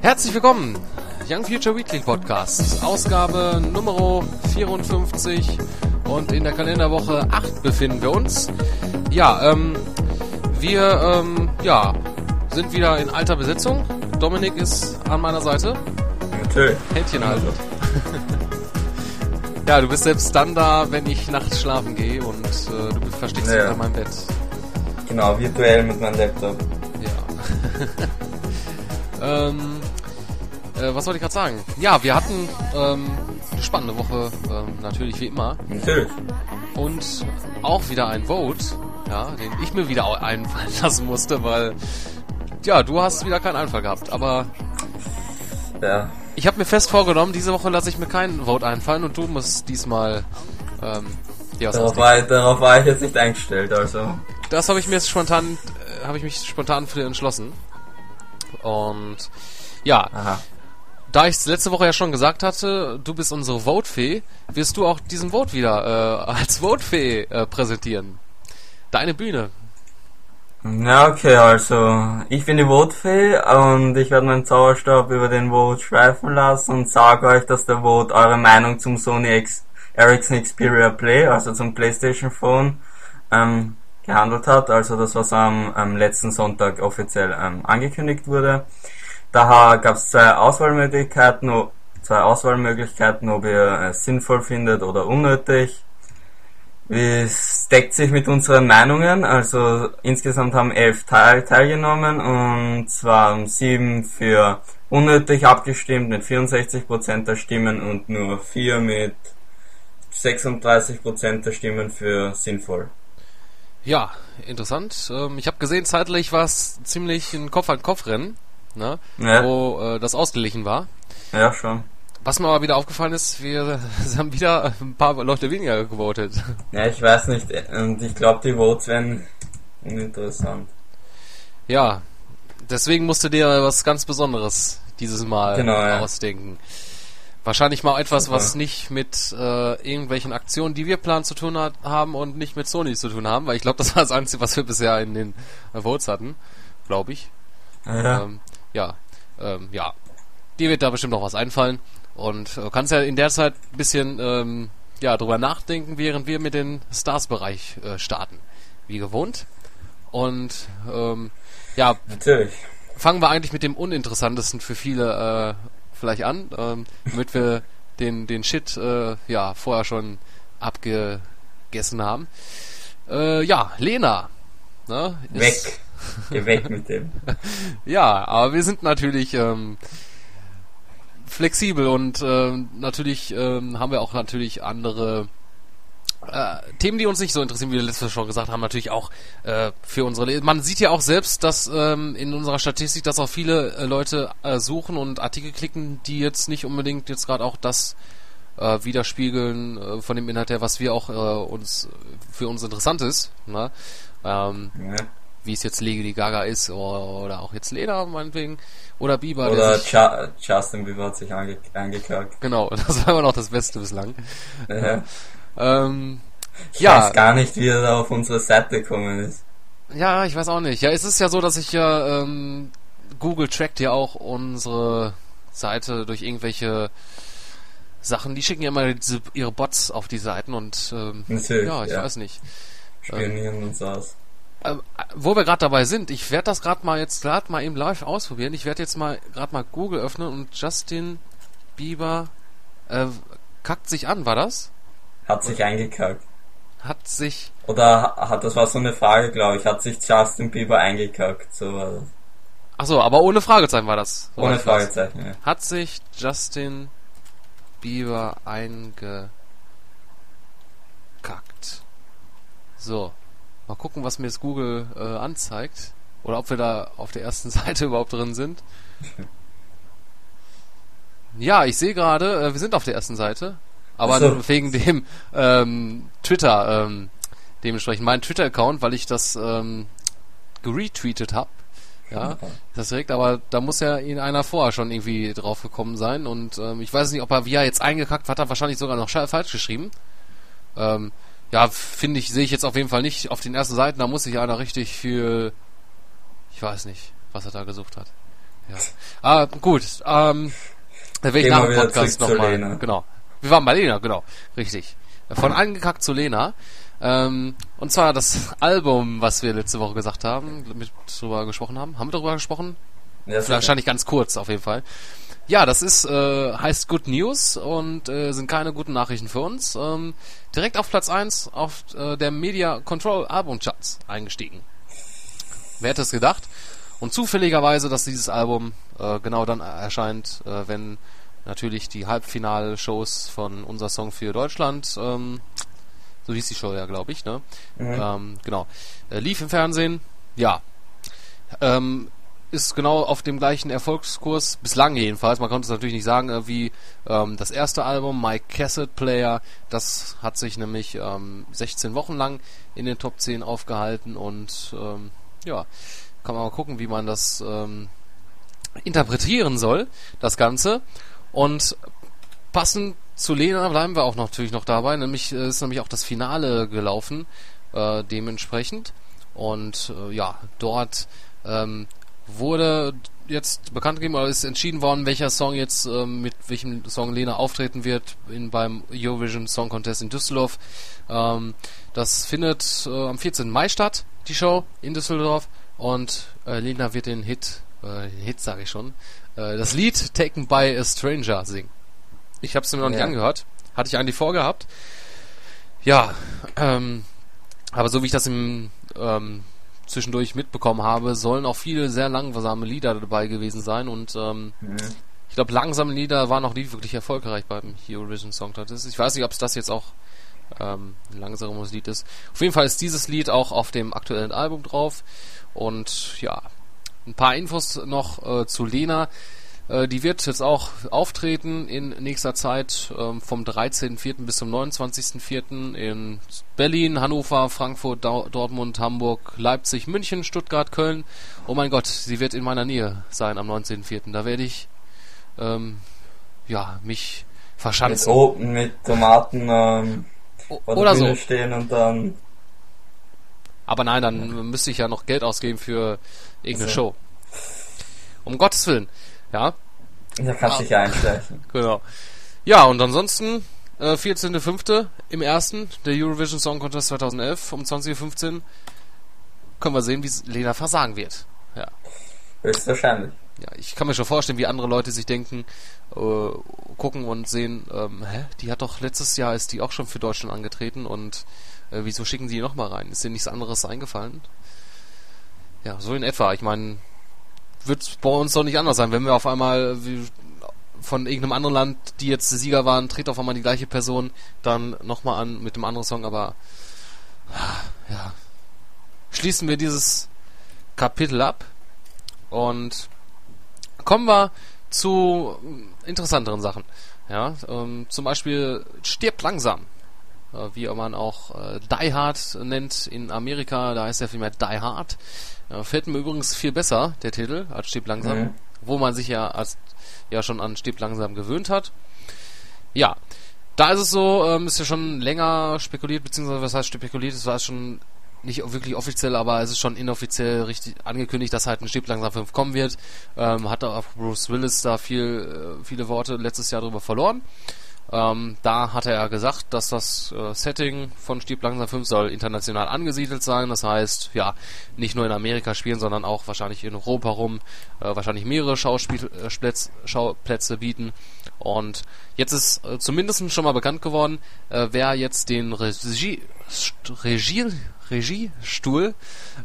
Herzlich willkommen, Young Future Weekly Podcast, Ausgabe Nummer 54 und in der Kalenderwoche 8 befinden wir uns. Ja, ähm, wir, ähm, ja, sind wieder in alter Besetzung. Dominik ist an meiner Seite. Natürlich. Händchen halten. ja, du bist selbst dann da, wenn ich nachts schlafen gehe und äh, du versteckst dich Ja. unter meinem Bett. Genau, virtuell mit meinem Laptop. Ja. ähm, äh, was wollte ich gerade sagen? Ja, wir hatten ähm, eine spannende Woche, ähm, natürlich wie immer. Natürlich. Und auch wieder ein Vote, ja, den ich mir wieder einfallen lassen musste, weil, ja, du hast wieder keinen Einfall gehabt. Aber Ja. ich habe mir fest vorgenommen, diese Woche lasse ich mir keinen Vote einfallen und du musst diesmal, ähm, dir was Darauf war, darauf war ich jetzt nicht eingestellt, also. Das habe ich mir jetzt spontan, äh, habe ich mich spontan für entschlossen. Und ja, Aha. Da ich es letzte Woche ja schon gesagt hatte, du bist unsere Votefee, wirst du auch diesen Vote wieder äh, als Votefee äh, präsentieren. Deine Bühne. Ja, okay, also ich bin die Votefee und ich werde meinen Zauberstab über den Vote schweifen lassen und sage euch, dass der Vote eure Meinung zum Sony X Ericsson Xperia Play, also zum PlayStation Phone, ähm, gehandelt hat. Also das, was am, am letzten Sonntag offiziell ähm, angekündigt wurde. Daher gab es zwei Auswahlmöglichkeiten, zwei Auswahlmöglichkeiten, ob ihr es sinnvoll findet oder unnötig. Es deckt sich mit unseren Meinungen, also insgesamt haben elf teil teilgenommen und zwar haben sieben für unnötig abgestimmt mit 64% der Stimmen und nur vier mit 36% der Stimmen für sinnvoll. Ja, interessant. Ähm, ich habe gesehen, zeitlich war es ziemlich ein Kopf-an-Kopf-Rennen, ne? Ja, wo äh, das ausgeglichen war. ja schon. Was mir aber wieder aufgefallen ist, wir haben wieder ein paar Leute weniger gewotet. Ja, ich weiß nicht und ich glaube die Votes werden uninteressant. Ja, deswegen musst du dir was ganz Besonderes dieses Mal Genau, ja. ausdenken. Wahrscheinlich mal etwas, Super. was nicht mit äh, irgendwelchen Aktionen, die wir planen, zu tun hat, haben und nicht mit Sony zu tun haben, weil ich glaube, das war das Einzige, was wir bisher in den Votes hatten, glaube ich. Ja, Ähm, ja, ähm, ja. Dir wird da bestimmt noch was einfallen und äh, kannst ja in der Zeit ein bisschen ähm, ja, drüber nachdenken, während wir mit dem Stars-Bereich äh, starten. Wie gewohnt. Und ähm, ja, natürlich. fangen wir eigentlich mit dem uninteressantesten für viele äh, vielleicht an, ähm, damit wir den, den Shit äh, ja vorher schon abgegessen haben. Äh, ja, Lena. Ne, ist- Weg. Geh weg mit dem. Ja, aber wir sind natürlich ähm, flexibel und ähm, natürlich ähm, haben wir auch natürlich andere äh, Themen, die uns nicht so interessieren, wie wir letztes Mal schon gesagt haben, natürlich auch äh, für unsere. Le Man sieht ja auch selbst, dass ähm, in unserer Statistik, dass auch viele äh, Leute äh, suchen und Artikel klicken, die jetzt nicht unbedingt jetzt gerade auch das äh, widerspiegeln äh, von dem Inhalt her, was wir auch äh, uns für uns interessant ist. Ne? Ähm, Ja. Wie es jetzt Lady Gaga ist oder, auch jetzt Lena meinetwegen oder Bieber. der Oder sich, Ju Justin Bieber hat sich ange angeklagt. genau, das war immer noch das Beste bislang. Ja. Ähm, Ich ja, weiß gar nicht, wie er da auf unsere Seite gekommen ist. ja, ich weiß auch nicht. Ja, es ist ja so, dass ich ja ähm, Google trackt ja auch unsere Seite durch irgendwelche Sachen. Die schicken ja immer diese, ihre Bots auf die Seiten und ähm, Natürlich, ja, ich ja. weiß nicht. Spionieren uns aus. Ähm, wo wir gerade dabei sind, ich werde das gerade mal jetzt gerade mal eben live ausprobieren. Ich werde jetzt mal gerade mal Google öffnen und Justin Bieber äh, kackt sich an, war das? Hat sich eingekackt. Hat sich Oder hat, das war so eine Frage, glaube ich, hat sich Justin Bieber eingekackt, so war das. Achso, aber ohne Fragezeichen war das. soweit Ohne. Fragezeichen, ja. Hat sich Justin Bieber eingekackt. So. Mal gucken, was mir jetzt Google äh, anzeigt. Oder ob wir da auf der ersten Seite überhaupt drin sind. Ja, ich sehe gerade, äh, wir sind auf der ersten Seite, aber so. wegen dem ähm, Twitter, ähm, dementsprechend mein Twitter-Account, weil ich das ähm, geretweetet habe. Ja, das direkt, aber da muss ja ihn einer vorher schon irgendwie drauf gekommen sein und ähm, ich weiß nicht, ob er wie er jetzt eingekackt hat, er wahrscheinlich sogar noch falsch geschrieben. Ähm, ja, finde ich, sehe ich jetzt auf jeden Fall nicht auf den ersten Seiten, da muss sich einer richtig viel, ich weiß nicht, was er da gesucht hat. Ja. Ah, gut, ähm, da werde ich nach dem Podcast nochmal, genau. Wir waren bei Lena, genau, richtig. Von angekackt zu Lena. Ähm, und zwar das Album, was wir letzte Woche gesagt haben, mit drüber gesprochen haben. Haben wir darüber gesprochen? Ja. Wahrscheinlich ganz kurz auf jeden Fall. Ja, das ist äh, heißt Good News und äh, sind keine guten Nachrichten für uns. Ähm, direkt auf Platz 1 auf äh, der Media Control Album Charts eingestiegen. Wer hätte es gedacht? Und zufälligerweise, dass dieses Album äh, genau dann erscheint, äh, wenn natürlich die Halbfinalshows von unser Song für Deutschland, ähm, so hieß die Show ja, glaube ich, ne? Mhm. Ähm, genau. Äh, lief im Fernsehen, ja. Ähm, ist genau auf dem gleichen Erfolgskurs, bislang jedenfalls, man konnte es natürlich nicht sagen, äh, wie ähm, das erste Album, My Cassette Player, das hat sich nämlich ähm, 16 Wochen lang in den Top 10 aufgehalten und ähm, ja, kann man mal gucken, wie man das ähm, interpretieren soll, das Ganze. Und passend zu Lena bleiben wir auch noch, natürlich noch dabei, nämlich äh, ist nämlich auch das Finale gelaufen, äh, dementsprechend. Und äh, ja, dort ähm, wurde jetzt bekannt gegeben oder ist entschieden worden, welcher Song jetzt ähm, mit welchem Song Lena auftreten wird in beim Eurovision Song Contest in Düsseldorf. Ähm, das findet äh, am 14. Mai statt, die Show in Düsseldorf und äh, Lena wird den Hit, äh, den Hit sage ich schon, äh, das Lied Taken by a Stranger singen. Ich habe es mir noch nicht Ja. angehört, hatte ich eigentlich vorgehabt. Ja, ähm, aber so wie ich das im ähm, zwischendurch mitbekommen habe, sollen auch viele sehr langsame Lieder dabei gewesen sein und ähm, Mhm. ich glaube, langsame Lieder waren auch nie wirklich erfolgreich beim Eurovision Song Contest. Ich weiß nicht, ob es das jetzt auch ähm, ein langsames Lied ist. Auf jeden Fall ist dieses Lied auch auf dem aktuellen Album drauf und ja, ein paar Infos noch äh, zu Lena. Äh, die wird jetzt auch auftreten in nächster Zeit ähm, vom 13.04. bis zum 29.04. in Berlin, Hannover, Frankfurt, Dau Dortmund, Hamburg, Leipzig, München, Stuttgart, Köln. Oh mein Gott, sie wird in meiner Nähe sein am 19.04. Da werde ich ähm, ja mich Mit verschanzen. Open, mit Tomaten ähm, Oder so. stehen und dann Aber nein, dann müsste ich ja noch Geld ausgeben für irgendeine Also. Show. Um Gottes Willen. Ja, da kannst du dich einschleichen. genau. Ja, und ansonsten äh, 14.05. im ersten der Eurovision Song Contest 2011 um 20.15 Uhr können wir sehen, wie Lena versagen wird. Ja. Höchstwahrscheinlich. ja, ich kann mir schon vorstellen, wie andere Leute sich denken, äh, gucken und sehen, ähm, hä, die hat doch letztes Jahr ist die auch schon für Deutschland angetreten und äh, wieso schicken die noch mal rein? Ist dir nichts anderes eingefallen? Ja, so in etwa. Ich meine, wird bei uns doch nicht anders sein, wenn wir auf einmal von irgendeinem anderen Land, die jetzt Sieger waren, tritt auf einmal die gleiche Person dann nochmal an mit dem anderen Song, aber ja, schließen wir dieses Kapitel ab und kommen wir zu interessanteren Sachen. Ja, ähm, zum Beispiel stirbt langsam, äh, wie man auch äh, Die Hard nennt in Amerika. Da heißt der Film ja Die Hard. Fällt mir übrigens viel besser der Titel als stirbt langsam, Mhm. wo man sich ja als ja schon an stirbt langsam gewöhnt hat. Ja, da ist es so, ähm, ist ja schon länger spekuliert, beziehungsweise was heißt spekuliert, es war schon nicht wirklich offiziell, aber es ist schon inoffiziell richtig angekündigt, dass halt ein Stirb langsam 5 kommen wird. Ähm, hat auch Bruce Willis da viel, äh, viele Worte letztes Jahr drüber verloren. Ähm, da hat er ja gesagt, dass das äh, Setting von Stirb langsam 5 soll international angesiedelt sein. Das heißt, ja, nicht nur in Amerika spielen, sondern auch wahrscheinlich in Europa rum, äh, wahrscheinlich mehrere Schauspiel äh, Splätz- Schauplätze bieten. Und jetzt ist äh, zumindest schon mal bekannt geworden, äh, wer jetzt den Regie, St- Regie, Regiestuhl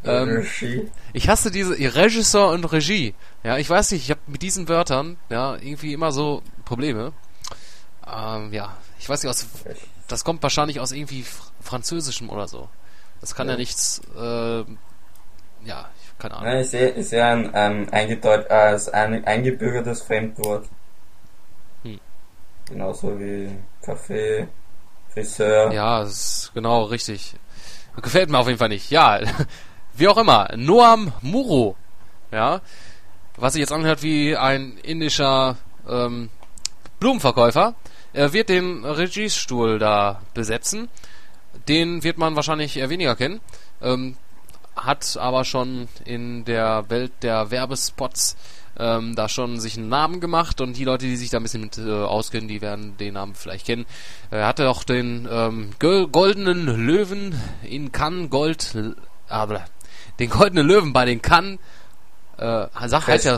ähm, Regie. ich hasse diese Regisseur und Regie. Ja, ich weiß nicht, ich habe mit diesen Wörtern ja irgendwie immer so Probleme. Ähm, ja, ich weiß nicht, aus, das kommt wahrscheinlich aus irgendwie Fr Französischem oder so. Das kann ja, Ja. nichts, äh, ja, ich- keine Ahnung. Nein, ist eher, ist eher ein ähm, eingedeut als ein eingebürgertes Fremdwort. Genauso wie Kaffee, Friseur. Ja, ist genau richtig. Gefällt mir auf jeden Fall nicht. Ja, wie auch immer. Noam Muro. Ja, was sich jetzt anhört wie ein indischer ähm, Blumenverkäufer. Er wird den Regiestuhl da besetzen. Den wird man wahrscheinlich eher weniger kennen. Ähm, hat aber schon in der Welt der Werbespots ähm, da schon sich einen Namen gemacht und die Leute, die sich da ein bisschen mit äh, auskennen, die werden den Namen vielleicht kennen. Er hatte auch den ähm, goldenen Löwen in Cannes Gold, aber den goldenen Löwen bei den Cannes, äh, sag, heißt ja,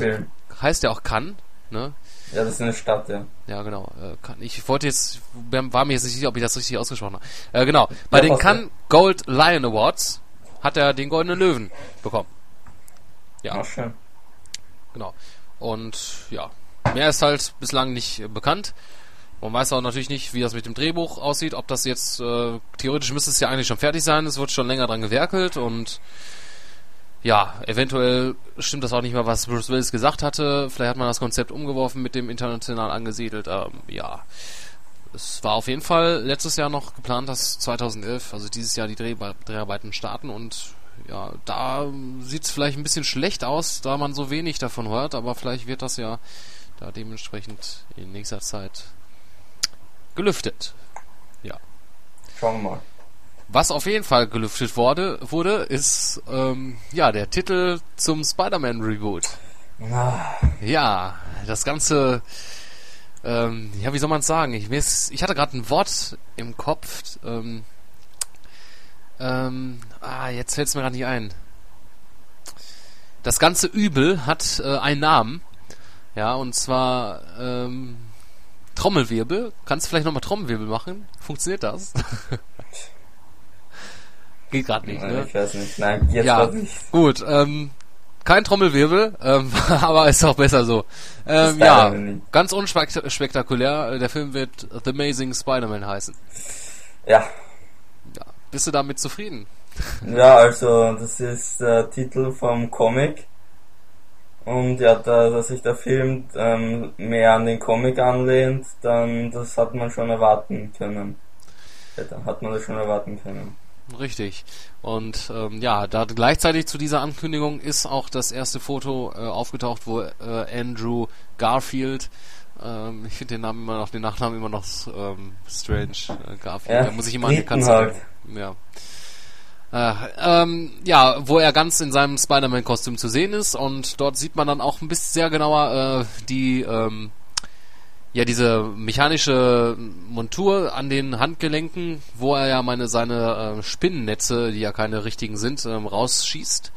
heißt ja auch Cannes, ne? Ja, das ist eine Stadt, ja. Ja, genau. Äh, ich wollte jetzt, war mir jetzt nicht sicher, ob ich das richtig ausgesprochen habe. Äh, genau. Bei ja, den Cannes Gold Lion Awards hat er den Goldenen Löwen bekommen. Ja. Ach, schön. Genau. Und ja, mehr ist halt bislang nicht bekannt. Man weiß auch natürlich nicht, wie das mit dem Drehbuch aussieht, ob das jetzt, äh, theoretisch müsste es ja eigentlich schon fertig sein, es wird schon länger dran gewerkelt und ja, eventuell stimmt das auch nicht mehr, was Bruce Willis gesagt hatte. Vielleicht hat man das Konzept umgeworfen mit dem international angesiedelt. Ähm, ja, es war auf jeden Fall letztes Jahr noch geplant, dass 2011, also dieses Jahr die Dreh Dreharbeiten starten und ja, da sieht es vielleicht ein bisschen schlecht aus, da man so wenig davon hört, aber vielleicht wird das ja da dementsprechend in nächster Zeit gelüftet. Ja. Schauen wir mal. Was auf jeden Fall gelüftet wurde, wurde ist ähm, ja der Titel zum Spider-Man Reboot. Ah. Ja, das Ganze ähm, ja, wie soll man es sagen? Ich, ich hatte gerade ein Wort im Kopf. Ähm, ähm, ah, jetzt fällt es mir gerade nicht ein. Das ganze Übel hat äh, einen Namen. Ja, und zwar ähm, Trommelwirbel. Kannst du vielleicht nochmal Trommelwirbel machen? Funktioniert das? Geht gerade nicht, Nein, ne? Ich weiß nicht. Nein, jetzt ja, nicht. Gut, ähm, kein Trommelwirbel, ähm, aber ist auch besser so. Ähm, ja, ganz unspektakulär. Der Film wird The Amazing Spider-Man heißen. Ja, bist du damit zufrieden? Ja, also das ist der Titel vom Comic. Und ja, da, dass sich der Film ähm, mehr an den Comic anlehnt, dann das hat man schon erwarten können. Ja, hat man das schon erwarten können. Richtig. Und ähm, ja, da gleichzeitig zu dieser Ankündigung ist auch das erste Foto äh, aufgetaucht, wo äh, Andrew Garfield ähm, ich finde den Namen immer noch, den Nachnamen immer noch ähm, strange. Äh, Garfield. Ja, da muss ich immer an die Kanzler. Halt. Ja. Äh, ähm, ja, wo er ganz in seinem Spider-Man-Kostüm zu sehen ist und dort sieht man dann auch ein bisschen sehr genauer äh, die ähm, ja diese mechanische Montur an den Handgelenken, wo er ja meine seine äh, Spinnennetze, die ja keine richtigen sind, ähm, rausschießt.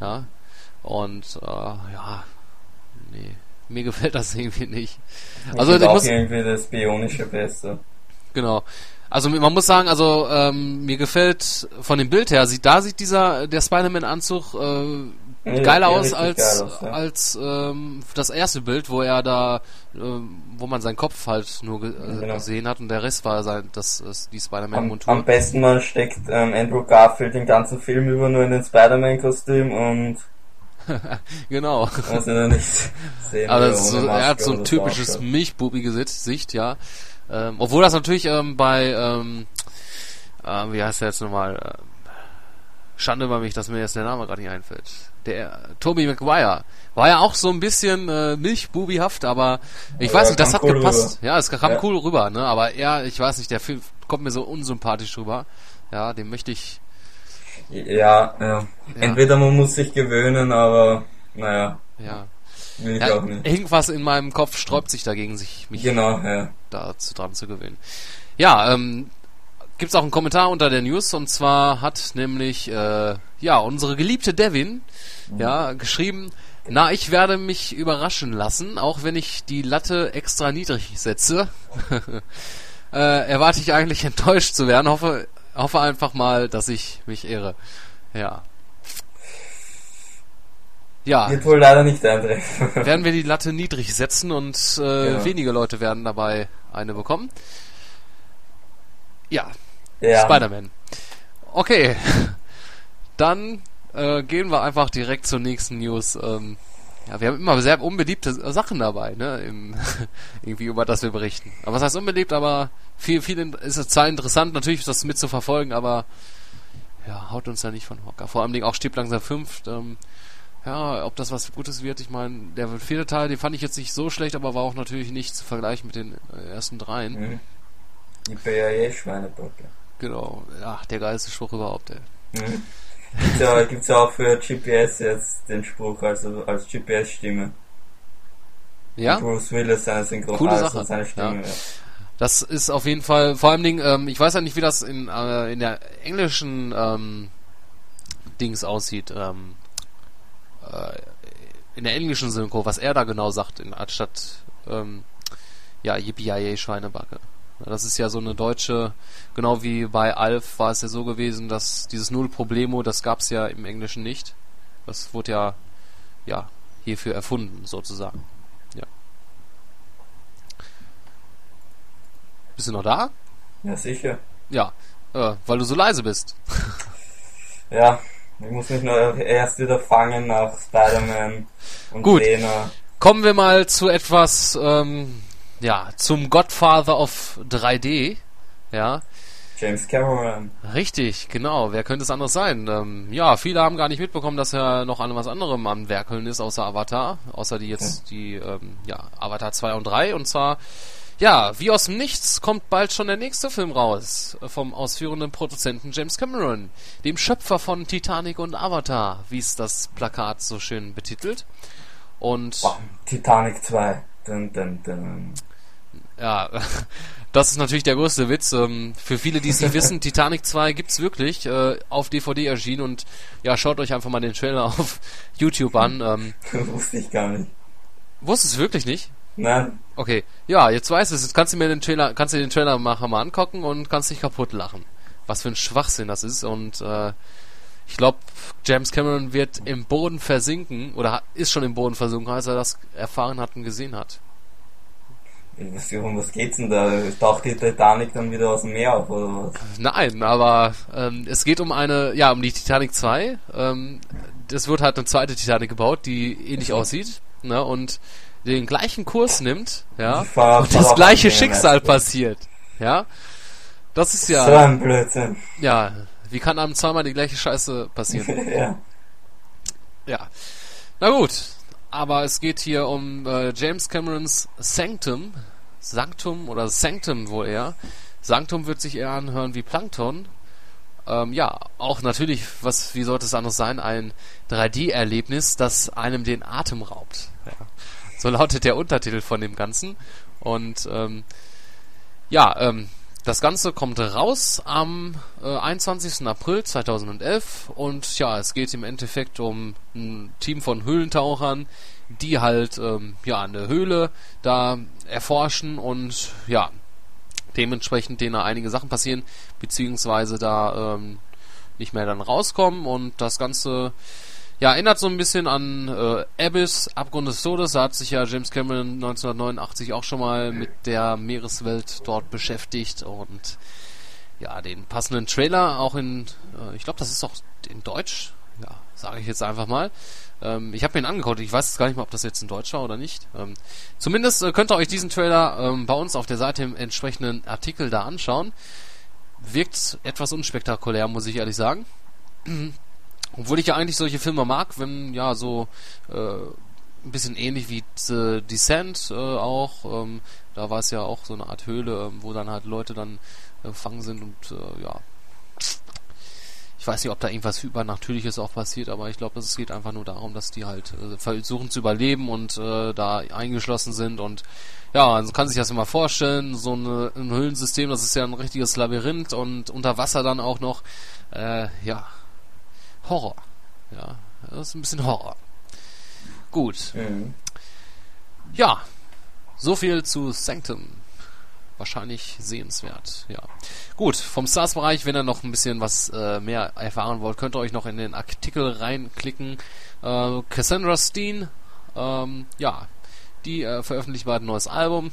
Ja. Und äh, ja, nee, mir gefällt das irgendwie nicht. Ich also ich muss, irgendwie das Bionische Beste. Genau. Also man muss sagen, also ähm, mir gefällt von dem Bild her, sieht da sieht dieser der Spider-Man-Anzug äh, geiler aus als geil aus, ja. als ähm, das erste Bild, wo er da, äh, wo man seinen Kopf halt nur ge äh, genau. gesehen hat und der Rest war sein, das ist die Spider-Man-Montur. Am, am, besten man steckt ähm, Andrew Garfield den ganzen Film über nur in den Spider-Man-Kostüm und genau. Also nicht sehen, Aber so, er hat so ein typisches Milchbubi-Gesicht, ja. Ähm, obwohl das natürlich ähm, bei, ähm, äh, wie heißt der jetzt nochmal? Äh, Schande über mich, dass mir jetzt der Name gerade nicht einfällt. Der Toby Maguire war ja auch so ein bisschen äh, milchbubihaft, aber ich ja, weiß nicht, das hat cool gepasst. Rüber. Ja, es kam ja. cool rüber, ne? Aber er, ich weiß nicht, der Film kommt mir so unsympathisch rüber. Ja, den möchte ich. Ja, ja. Entweder man muss sich gewöhnen, aber naja. Ja. Will ich auch nicht. Irgendwas in meinem Kopf sträubt sich dagegen, sich mich genau, dazu dran zu gewöhnen. Ja, ähm, gibt es auch einen Kommentar unter der News und zwar hat nämlich äh, ja unsere geliebte Devin mhm. ja geschrieben, na ich werde mich überraschen lassen, auch wenn ich die Latte extra niedrig setze. äh, erwarte ich eigentlich enttäuscht zu werden, hoffe hoffe einfach mal, dass ich mich irre. Ja. Ja. Wird wohl leider nicht eintreffen. werden wir die Latte niedrig setzen und äh, genau. wenige Leute werden dabei eine bekommen. Ja. Ja. Spider-Man. Okay. Dann äh, gehen wir einfach direkt zur nächsten News. Ähm, ja, wir haben immer sehr unbeliebte Sachen dabei, ne, im, irgendwie über das wir berichten. Aber was heißt unbeliebt, aber viel, viel ist es zwar interessant, natürlich das mit zu verfolgen, aber ja, haut uns da nicht von Hocker. Vor allem auch Stieb langsam 5, ähm, ja, ob das was Gutes wird, ich meine, der vierte Teil, den fand ich jetzt nicht so schlecht, aber war auch natürlich nicht zu vergleichen mit den äh, ersten dreien. Mhm. Die BAE-Schweinebocke. Genau, ach, der geilste Spruch überhaupt, ey. Mhm. Gibt's ja, gibt's ja auch für GPS jetzt den Spruch, also als GPS-Stimme. Ja? Bruce Willis seine Synchron Coole also Sache. seine Stimme. Ja. Ja. Das ist auf jeden Fall, vor allem Ding, ähm, ich weiß ja nicht, wie das in, äh, in der englischen ähm, Dings aussieht, ähm, äh, in der englischen Synchro, was er da genau sagt, in, anstatt, ähm, ja, yippie Schweinebacke. Das ist ja so eine deutsche, genau wie bei Alf war es ja so gewesen, dass dieses Null Problemo, das gab's ja im Englischen nicht. Das wurde ja, ja, hierfür erfunden, sozusagen. Ja. Bist du noch da? ja, sicher. Ja, äh, weil du so leise bist. Ja, ich muss mich nur erst wieder fangen nach Spider-Man und Gut. Lena. Kommen wir mal zu etwas, ähm, ja, zum Godfather of 3D. Ja, James Cameron. richtig, genau. Wer könnte es anderes sein? Ähm, ja, viele haben gar nicht mitbekommen, dass er noch an was anderem am Werkeln ist, außer Avatar. Außer die jetzt, die, ähm, ja, Avatar 2 und 3. Und zwar, ja, wie aus dem Nichts kommt bald schon der nächste Film raus. Vom ausführenden Produzenten James Cameron. Dem Schöpfer von Titanic und Avatar, wie es das Plakat so schön betitelt. Und, Bam, Titanic 2. Dun, dun, dun. Ja, das ist natürlich der größte Witz. Ähm, für viele, die es nicht wissen, Titanic 2 gibt's wirklich äh, auf DVD erschienen und ja, schaut euch einfach mal den Trailer auf YouTube an. Ähm, Wusste ich gar nicht. wusstest du es wirklich nicht? Nein, Okay, ja, jetzt weißt du es. Jetzt kannst du mir den Trailer, kannst du den Trailer machen, mal angucken und kannst dich kaputt lachen. Was für ein Schwachsinn das ist und äh, ich glaube, James Cameron wird im Boden versinken oder ist schon im Boden versunken, als er das erfahren hat und gesehen hat. was, um was geht's denn da? Taucht die Titanic dann wieder aus dem Meer auf, oder was? Nein, aber ähm, es geht um eine, ja, um die Titanic 2. Ähm, es wird halt eine zweite Titanic gebaut, die ähnlich aussieht, ne, und den gleichen Kurs nimmt, ja, Fahr- und das gleiche Schicksal passiert, ja. Das ist So ja, ein Blödsinn. ja, wie kann einem zweimal die gleiche Scheiße passieren? ja. Ja. Na gut, aber es geht hier um äh, James Camerons Sanctum, Sanctum oder Sanctum wohl eher. Sanctum wird sich eher anhören wie Plankton. Ähm, ja, auch natürlich, was, wie sollte es anders sein, ein 3D-Erlebnis, das einem den Atem raubt. Ja. So lautet der Untertitel von dem Ganzen. Und ähm, ja, ähm, das Ganze kommt raus am äh, 21. April 2011 und ja, es geht im Endeffekt um ein Team von Höhlentauchern, die halt ähm, ja eine Höhle da erforschen und ja dementsprechend denen einige Sachen passieren beziehungsweise da ähm, nicht mehr dann rauskommen und das Ganze ja, erinnert so ein bisschen an äh, Abyss, Abgrund des Todes. Da hat sich ja James Cameron 1989 auch schon mal mit der Meereswelt dort beschäftigt und ja, den passenden Trailer auch in, äh, ich glaube, das ist auch in Deutsch, ja, sage ich jetzt einfach mal. Ähm, ich habe mir ihn angeguckt, ich weiß gar nicht mal, ob das jetzt in Deutsch war oder nicht. Ähm, zumindest äh, könnt ihr euch diesen Trailer ähm, bei uns auf der Seite im entsprechenden Artikel da anschauen. Wirkt etwas unspektakulär, muss ich ehrlich sagen. Obwohl ich ja eigentlich solche Filme mag, wenn ja so äh, ein bisschen ähnlich wie The Descent äh, auch. Ähm, da war es ja auch so eine Art Höhle, ähm, wo dann halt Leute dann äh, gefangen sind und äh, ja. Ich weiß nicht, ob da irgendwas Übernatürliches auch passiert, aber ich glaube, es geht einfach nur darum, dass die halt äh, versuchen zu überleben und äh, da eingeschlossen sind und ja, man kann sich das immer vorstellen, so eine, ein Höhlensystem, das ist ja ein richtiges Labyrinth und unter Wasser dann auch noch, äh, ja, Horror. Ja, das ist ein bisschen Horror. Gut. Mhm. Ja, so viel zu Sanctum. Wahrscheinlich sehenswert, ja. Gut, vom Stars-Bereich, wenn ihr noch ein bisschen was äh, mehr erfahren wollt, könnt ihr euch noch in den Artikel reinklicken. Äh, Cassandra Steen, ähm, ja, die äh, veröffentlicht bald ein neues Album.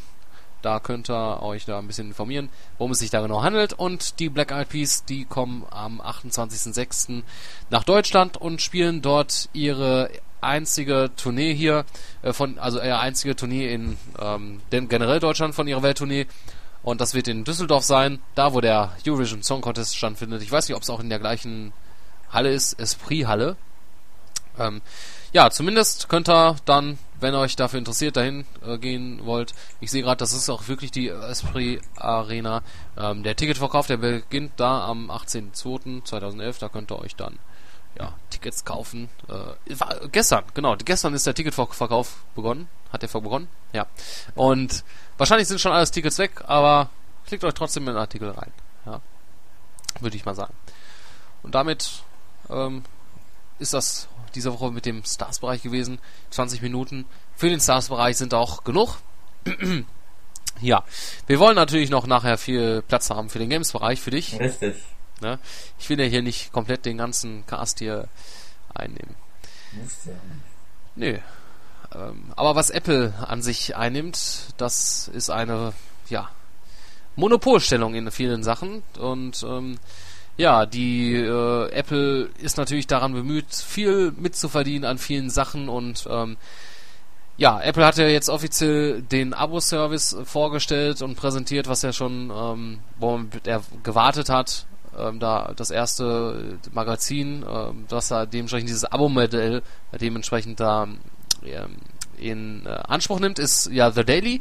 Da könnt ihr euch da ein bisschen informieren, worum es sich da genau handelt. Und die Black Eyed Peas, die kommen am 28.06. nach Deutschland und spielen dort ihre einzige Tournee hier, äh, von, also ihr einzige Tournee in ähm, generell Deutschland von ihrer Welttournee. Und das wird in Düsseldorf sein, da wo der Eurovision Song Contest stattfindet. Ich weiß nicht, ob es auch in der gleichen Halle ist, Esprit Halle. Ähm, ja, zumindest könnt ihr dann, wenn euch dafür interessiert, dahin äh, gehen wollt. Ich sehe gerade, das ist auch wirklich die Esprit Arena. Ähm, der Ticketverkauf, der beginnt da am 18.02.2011. Da könnt ihr euch dann ja, Tickets kaufen. Äh, war, gestern, genau, gestern ist der Ticketverkauf begonnen. Hat der begonnen? Ja. Und wahrscheinlich sind schon alles Tickets weg, aber klickt euch trotzdem in den Artikel rein. Ja. Würde ich mal sagen. Und damit ähm, ist das diese Woche mit dem Stars-Bereich gewesen. 20 Minuten. Für den Stars-Bereich sind auch genug. ja, wir wollen natürlich noch nachher viel Platz haben für den Games-Bereich, für dich. Richtig. Ne? Ich will ja hier nicht komplett den ganzen Cast hier einnehmen. Musst ja. Nö. Ähm, aber was Apple an sich einnimmt, das ist eine, ja, Monopolstellung in vielen Sachen. Und ähm, ja, die äh, Apple ist natürlich daran bemüht, viel mitzuverdienen an vielen Sachen und ähm, ja, Apple hat ja jetzt offiziell den Abo-Service vorgestellt und präsentiert, was er schon, ähm, wo er gewartet hat. Ähm, da das erste Magazin, ähm, das da dementsprechend dieses Abo-Modell dementsprechend da ähm, in äh, Anspruch nimmt, ist ja The Daily.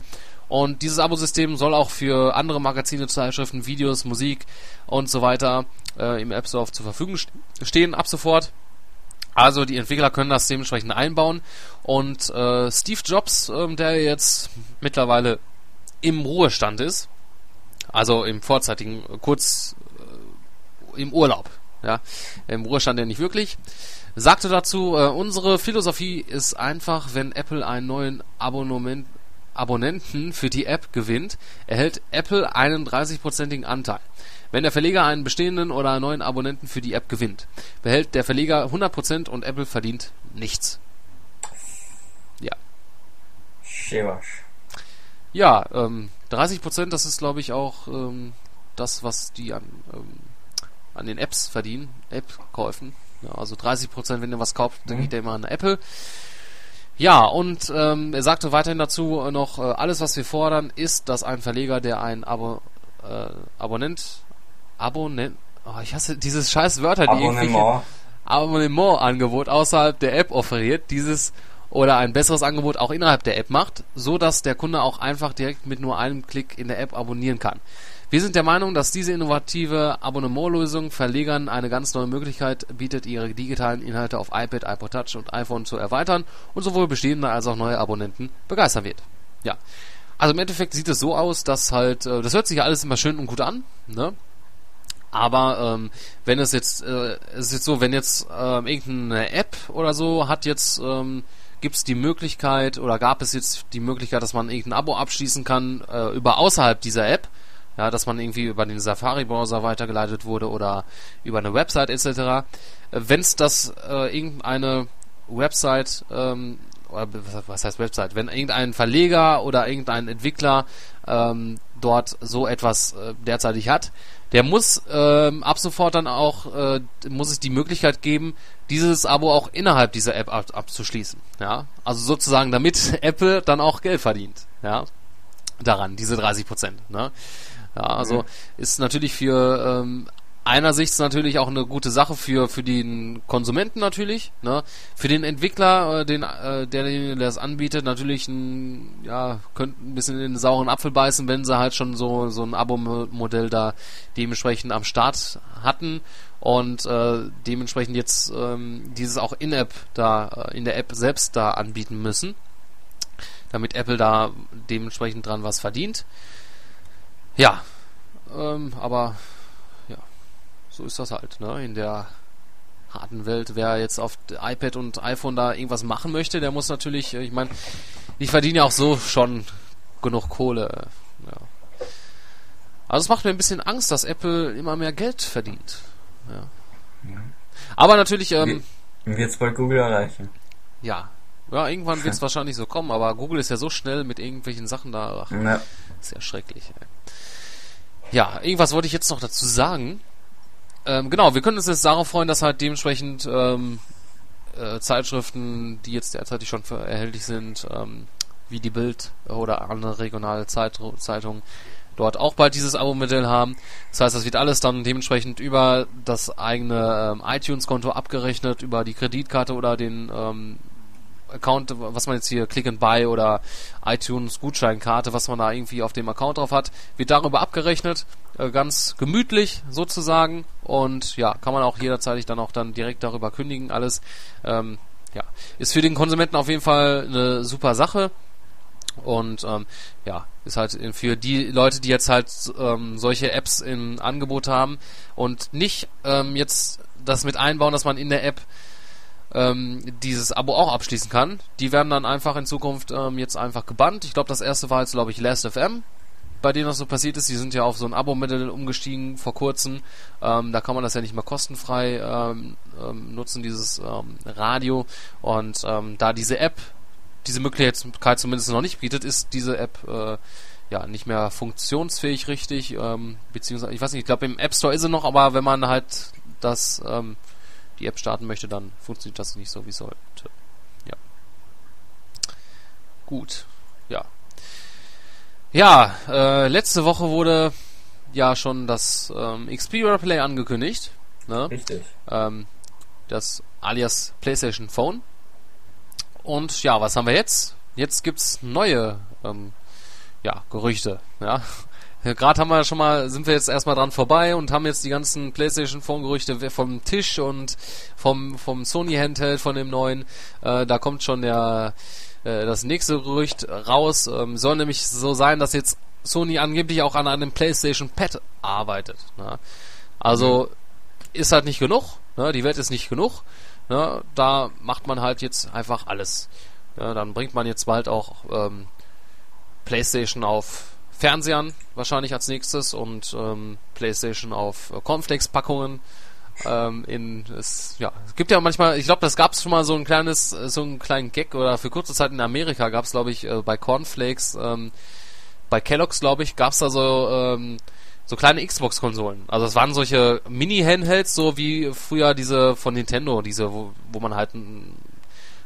Und dieses Abo-System soll auch für andere Magazine, Zeitschriften, Videos, Musik und so weiter äh, im App Store zur Verfügung st stehen ab sofort. Also die Entwickler können das dementsprechend einbauen. Und äh, Steve Jobs, äh, der jetzt mittlerweile im Ruhestand ist, also im vorzeitigen, kurz äh, im Urlaub, ja, im Ruhestand ja nicht wirklich, sagte dazu, äh, unsere Philosophie ist einfach, wenn Apple einen neuen Abonnement Abonnenten für die App gewinnt, erhält Apple einen 30%igen Anteil. Wenn der Verleger einen bestehenden oder neuen Abonnenten für die App gewinnt, behält der Verleger 100% und Apple verdient nichts. Ja. Schewasch. Ja, ähm, 30%, das ist glaube ich auch ähm, das, was die an, ähm, an den Apps verdienen, App-Käufen. Ja, also 30%, wenn ihr was kauft, dann Mhm. geht ihr immer an Apple. Ja, und ähm, er sagte weiterhin dazu noch, äh, alles was wir fordern, ist, dass ein Verleger, der ein Abo, äh, Abonnent, Abonnent, oh, ich hasse dieses scheiß Wörter, die Abonnement. Abonnement-Angebot außerhalb der App offeriert, dieses oder ein besseres Angebot auch innerhalb der App macht, so dass der Kunde auch einfach direkt mit nur einem Klick in der App abonnieren kann. Wir sind der Meinung, dass diese innovative Abonnementlösung Verlegern eine ganz neue Möglichkeit bietet, ihre digitalen Inhalte auf iPad, iPod Touch und iPhone zu erweitern und sowohl bestehende als auch neue Abonnenten begeistern wird. Ja. Also im Endeffekt sieht es so aus, dass halt, äh, das hört sich ja alles immer schön und gut an, ne? Aber ähm, wenn es jetzt, äh, es ist jetzt so, wenn jetzt ähm, irgendeine App oder so hat jetzt, ähm, gibt es die Möglichkeit oder gab es jetzt die Möglichkeit, dass man irgendein Abo abschließen kann äh, über außerhalb dieser App, ja, dass man irgendwie über den Safari-Browser weitergeleitet wurde oder über eine Website etc. Äh, wenn es das äh, irgendeine Website ähm, oder was- heißt Website, wenn irgendein Verleger oder irgendein Entwickler ähm, dort so etwas äh, derzeitig hat, der muss ähm, ab sofort dann auch, äh, muss es die Möglichkeit geben, dieses Abo auch innerhalb dieser App ab, abzuschließen. Ja, also sozusagen, damit Apple dann auch Geld verdient. Ja, daran, diese 30 Prozent. Ne? Ja, also Mhm. ist natürlich für ähm, einerseits natürlich auch eine gute Sache für für den Konsumenten natürlich, ne? Für den Entwickler, äh, den äh, der, der das anbietet, natürlich ein, ja könnte ein bisschen in den sauren Apfel beißen, wenn sie halt schon so so ein Abo-Modell da dementsprechend am Start hatten und äh, dementsprechend jetzt ähm, dieses auch in App da äh, in der App selbst da anbieten müssen, damit Apple da dementsprechend dran was verdient. Ja, ähm, aber ja, so ist das halt, ne? In der harten Welt, wer jetzt auf iPad und iPhone da irgendwas machen möchte, der muss natürlich, äh, ich meine, ich verdiene ja auch so schon genug Kohle. Ja. Also es macht mir ein bisschen Angst, dass Apple immer mehr Geld verdient. Ja. Aber natürlich, ähm, Wird's bald Google erreichen. ja. Ja, irgendwann wird es wahrscheinlich so kommen, aber Google ist ja so schnell mit irgendwelchen Sachen da. Ach, Ja. ist ja schrecklich. Ey. Ja, irgendwas wollte ich jetzt noch dazu sagen. Ähm, genau, wir können uns jetzt darauf freuen, dass halt dementsprechend ähm, äh, Zeitschriften, die jetzt derzeitig schon erhältlich sind, ähm, wie die Bild oder andere regionale Zeit Zeitungen, dort auch bald dieses Abo-Modell haben. Das heißt, das wird alles dann dementsprechend über das eigene ähm, iTunes-Konto abgerechnet, über die Kreditkarte oder den ähm, Account, was man jetzt hier Click and Buy oder iTunes Gutscheinkarte, was man da irgendwie auf dem Account drauf hat, wird darüber abgerechnet, äh, ganz gemütlich sozusagen und ja, kann man auch jederzeit dann auch dann direkt darüber kündigen alles. Ähm, ja, ist für den Konsumenten auf jeden Fall eine super Sache. Und ähm, ja, ist halt für die Leute, die jetzt halt ähm, solche Apps in Angebot haben und nicht ähm, jetzt das mit einbauen, dass man in der App ähm, dieses Abo auch abschließen kann. Die werden dann einfach in Zukunft ähm, jetzt einfach gebannt. Ich glaube, das erste war jetzt, glaube ich, Last.fm, bei denen das so passiert ist. Die sind ja auf so ein Abo-Mittel umgestiegen vor kurzem. Ähm, da kann man das ja nicht mehr kostenfrei ähm, ähm, nutzen, dieses ähm, Radio. Und ähm, da diese App diese Möglichkeit zumindest noch nicht bietet, ist diese App äh, ja nicht mehr funktionsfähig richtig, ähm, beziehungsweise ich weiß nicht, ich glaube im App Store ist sie noch, aber wenn man halt das ähm, die App starten möchte, dann funktioniert das nicht so wie sollte. Ja. Gut. Ja. Ja, äh, letzte Woche wurde ja schon das ähm, Xperia Play angekündigt. Ne? Richtig. Ähm, das alias PlayStation Phone. Und ja, was haben wir jetzt? Jetzt gibt's neue ähm, ja, Gerüchte. Ja. Gerade haben wir schon mal, sind wir jetzt erstmal dran vorbei und haben jetzt die ganzen PlayStation Phone Gerüchte vom Tisch und vom vom Sony Handheld von dem neuen. Äh, da kommt schon der äh, das nächste Gerücht raus. Ähm, soll nämlich so sein, dass jetzt Sony angeblich auch an einem PlayStation Pad arbeitet. Ne? Also mhm. ist halt nicht genug. Ne? Die Welt ist nicht genug. Ne, da macht man halt jetzt einfach alles. Ja, dann bringt man jetzt bald auch ähm, PlayStation auf Fernsehern wahrscheinlich als nächstes und ähm, PlayStation auf äh, Cornflakes-Packungen. Ähm, in es, ja, es gibt ja manchmal, ich glaube, das gab es schon mal so ein kleines, äh, so einen kleinen Gag oder für kurze Zeit in Amerika gab es, glaube ich, äh, bei Cornflakes, ähm, bei Kellogg's, glaube ich, gab es da so ähm, so kleine Xbox-Konsolen. Also es waren solche Mini-Handhelds, so wie früher diese von Nintendo, diese, wo, wo man halt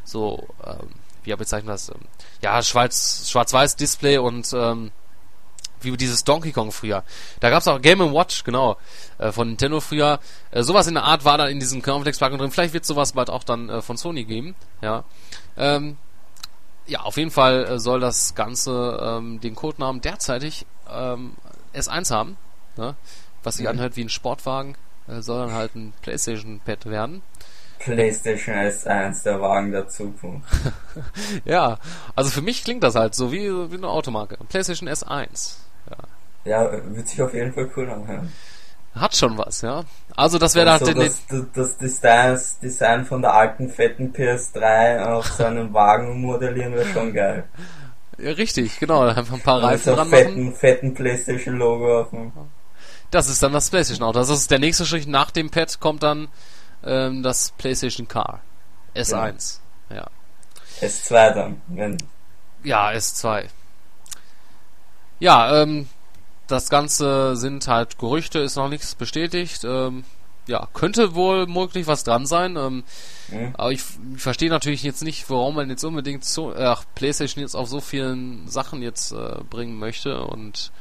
so, ähm, wie bezeichnet das? Ähm, ja, schwarz, schwarz-weiß Display und ähm, wie dieses Donkey Kong früher. Da gab es auch Game Watch, genau, äh, von Nintendo früher. Äh, sowas in der Art war da in diesen Cornflakes-Packungen drin. Vielleicht wird sowas bald auch dann äh, von Sony geben. Ja. Ähm, ja, auf jeden Fall äh, soll das Ganze ähm, den Codenamen derzeitig ähm, S1 haben ne? was sich mhm. anhört wie ein Sportwagen, äh, soll dann halt ein PlayStation-Pad werden. PlayStation S1, der Wagen der Zukunft. ja, also für mich klingt das halt so wie, wie eine Automarke. PlayStation S1. Ja. wird sich auf jeden Fall cool anhören. Hat schon was, ja. Also das wäre also halt das, das, das Design, Design von der alten fetten PS3 auf seinen Wagen modellieren wäre schon geil. Ja, richtig, genau. Einfach ein paar Reifen dran fetten, machen. fetten PlayStation Logo auf dem das ist dann das PlayStation Auto. Das ist der nächste Schritt. Nach dem Pad kommt dann ähm, das PlayStation Car. S1. Ja. ja. S2 dann, wenn. Ja, S2. Ja, ähm, das Ganze sind halt Gerüchte, ist noch nichts bestätigt. Ähm, ja, könnte wohl möglich was dran sein. Ähm, mhm. Aber ich, ich verstehe natürlich jetzt nicht, warum man jetzt unbedingt so, äh, PlayStation jetzt auf so vielen Sachen jetzt äh, bringen möchte und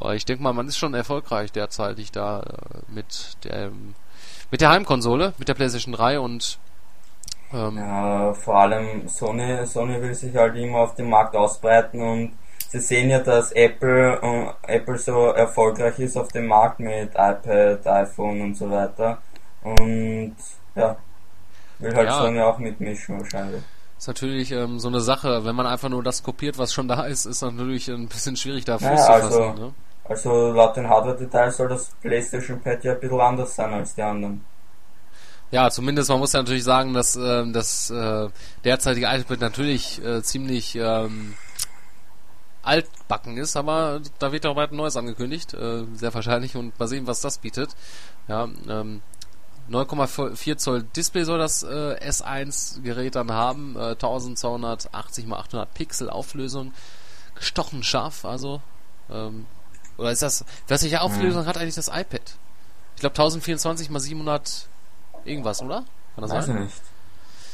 aber ich denke mal, man ist schon erfolgreich derzeitig da äh, mit der mit der Heimkonsole, mit der PlayStation 3 und ähm, ja, vor allem Sony, Sony will sich halt immer auf dem Markt ausbreiten und sie sehen ja, dass Apple uh, Apple so erfolgreich ist auf dem Markt mit iPad, iPhone und so weiter. Und ja, will halt ja. Sony auch mitmischen wahrscheinlich. Ist natürlich ähm, so eine Sache, wenn man einfach nur das kopiert, was schon da ist, ist natürlich ein bisschen schwierig da Fuß ja, zu also, fassen. Ne? Also laut den Hardware-Details soll das PlayStation Pad ja ein bisschen anders sein als die anderen. Ja, zumindest man muss ja natürlich sagen, dass äh, das äh, derzeitige iPad natürlich äh, ziemlich ähm, altbacken ist, aber da wird auch bald ein neues angekündigt, äh, sehr wahrscheinlich und mal sehen, was das bietet. Ja, ähm, 9,4 Zoll Display soll das äh, S1 Gerät dann haben, äh, 1280 x 800 Pixel Auflösung, gestochen scharf, also ähm, oder ist das, welche Auflösung hm. hat eigentlich das iPad? Ich glaube 1024 mal 700 irgendwas, oder? Kann das Weiß sein? nicht.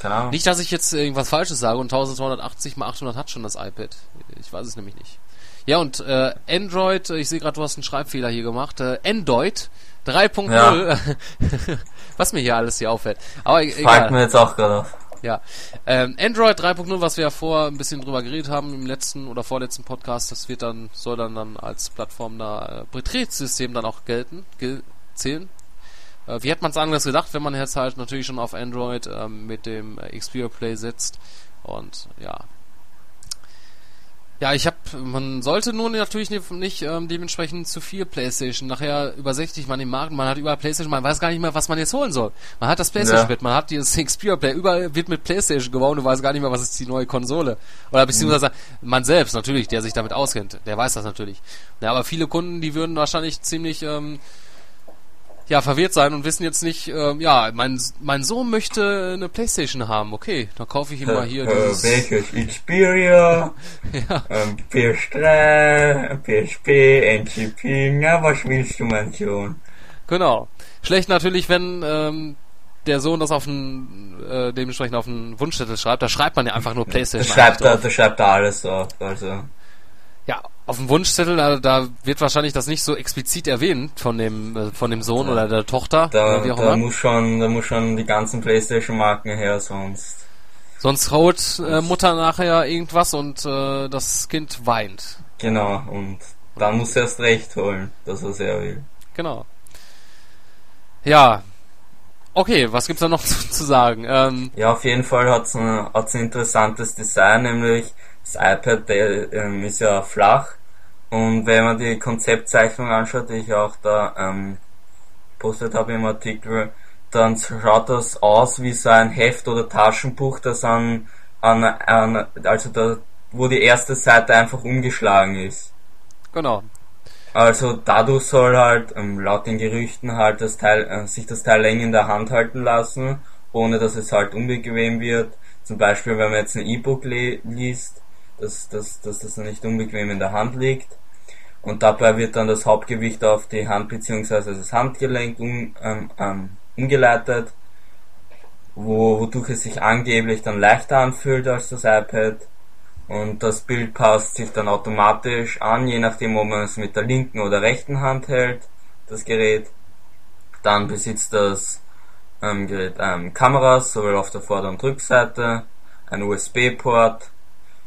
Keine Ahnung. Nicht, dass ich jetzt irgendwas Falsches sage und 1280 mal 800 hat schon das iPad. Ich weiß es nämlich nicht. Ja, und äh, Android, ich sehe gerade, du hast einen Schreibfehler hier gemacht. Äh, Android 3.0, was mir hier alles hier auffällt. Aber e- Fällt egal. mir jetzt auch gerade auf. Ja. Ähm, Android 3.0, was wir ja vorher ein bisschen drüber geredet haben im letzten oder vorletzten Podcast, das wird dann, soll dann, dann als Plattform da äh, Betriebssystem dann auch gelten, gel zählen. Äh, wie hätte man es anders gedacht, wenn man jetzt halt natürlich schon auf Android ähm, mit dem äh, Xperia Play setzt und ja. Ja, ich habe, man sollte nur natürlich nicht, nicht ähm, dementsprechend zu viel PlayStation. Nachher übersächtigt man den Markt, man hat überall PlayStation, man weiß gar nicht mehr, was man jetzt holen soll. Man hat das PlayStation Ja. mit, man hat dieses Xperia Play, überall wird mit PlayStation gebaut und weiß gar nicht mehr, was ist die neue Konsole. Oder beziehungsweise man selbst natürlich, der sich damit auskennt, der weiß das natürlich. Ja, aber viele Kunden, die würden wahrscheinlich ziemlich ähm, ja, verwirrt sein und wissen jetzt nicht, ähm, ja, mein, mein Sohn möchte eine Playstation haben. Okay, dann kaufe ich ihm mal hier Äh, dieses... welches Xperia, Ja, ähm, PS3, PSP, NGP, na was willst du mein Sohn? genau. Schlecht natürlich, wenn ähm, der Sohn das auf den, äh, dementsprechend auf den Wunschzettel schreibt. Da schreibt man ja einfach nur Da Playstation. schreibt, er, drauf. da schreibt er alles drauf, also. Ja, auf dem Wunschzettel, da, da wird wahrscheinlich das nicht so explizit erwähnt von dem, äh, von dem Sohn oder der Tochter, Da, oder wie auch da immer. muss schon, da muss schon die ganzen Playstation-Marken her, sonst. Sonst haut äh, Mutter nachher irgendwas und äh, das Kind weint. Genau, und dann muss er erst recht holen, dass er sehr will. Genau. Ja. Okay, was gibt's da noch zu, zu sagen? Ähm, Ja, auf jeden Fall hat's ein, hat's ein interessantes Design, nämlich das iPad der, ähm, ist ja flach und wenn man die Konzeptzeichnung anschaut, die ich auch da ähm, postet habe im Artikel, dann schaut das aus wie so ein Heft oder Taschenbuch, das an, an, an also da, wo die erste Seite einfach umgeschlagen ist. genau. Also dadurch soll halt ähm, laut den Gerüchten halt das Teil äh, sich das Teil länger in der Hand halten lassen, ohne dass es halt unbequem wird. Zum Beispiel, wenn man jetzt ein E-Book li liest, dass, dass, dass das nicht unbequem in der Hand liegt. Und dabei wird dann das Hauptgewicht auf die Hand bzw. das Handgelenk um, ähm, ähm, umgeleitet, wo, wodurch es sich angeblich dann leichter anfühlt als das iPad. Und das Bild passt sich dann automatisch an, je nachdem, ob man es mit der linken oder rechten Hand hält, das Gerät. Dann besitzt das ähm, Gerät ähm, Kameras, sowohl auf der Vorder- und Rückseite, ein USB-Port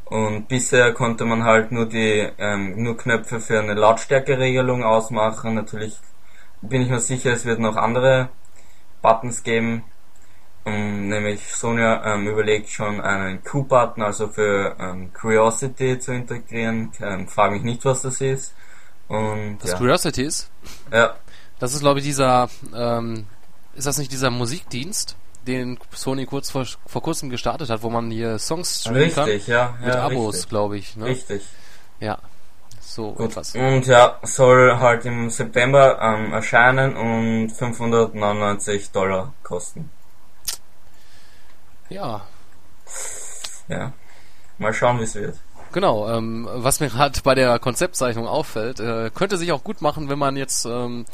und bisher konnte man halt nur die ähm, nur Knöpfe für eine Lautstärkeregelung ausmachen. Natürlich bin ich mir sicher, es wird noch andere Buttons geben. Ähm, nämlich Sony ähm, überlegt schon einen Q-Button, also für ähm, Curiosity zu integrieren. Ähm, frag mich nicht, was das ist. Und Das ja. Curiosity ist, ja, das ist glaube ich dieser, ähm, ist das nicht dieser Musikdienst, den Sony kurz vor, vor kurzem gestartet hat, wo man hier Songs streamen kann? richtig, ja, Mit ja, Abos, richtig. glaube ich. Ne? richtig. Ja. So Gut. etwas. Und ja, soll halt im September ähm, erscheinen und 599 Dollar kosten. Ja, Ja. Mal schauen, wie es wird. Genau, ähm, was mir gerade bei der Konzeptzeichnung auffällt, äh, könnte sich auch gut machen, wenn man jetzt ähm,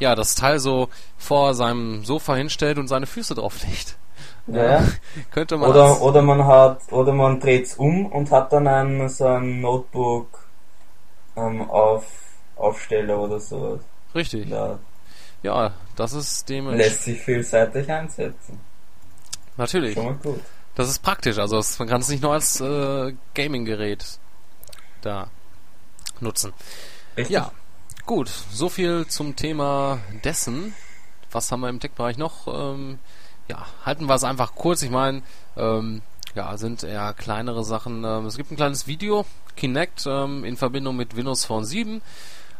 ja das Teil so vor seinem Sofa hinstellt und seine Füße drauflegt. Ja. Könnte man Oder, oder man hat, oder man dreht's um und hat dann einen, so ein Notebook ähm, auf Aufsteller oder sowas. richtig. Da Ja, das ist dem lässt sich vielseitig einsetzen. natürlich. Schon mal gut. Das ist praktisch, also es, man kann es nicht nur als äh, Gaming-Gerät da nutzen. Richtig? Ja, gut, so viel zum Thema dessen. Was haben wir im Tech-Bereich noch? Ähm, ja, halten wir es einfach kurz. Ich meine, ähm, ja, sind eher kleinere Sachen. Ähm, es gibt ein kleines Video, Kinect, ähm, in Verbindung mit Windows Phone 7.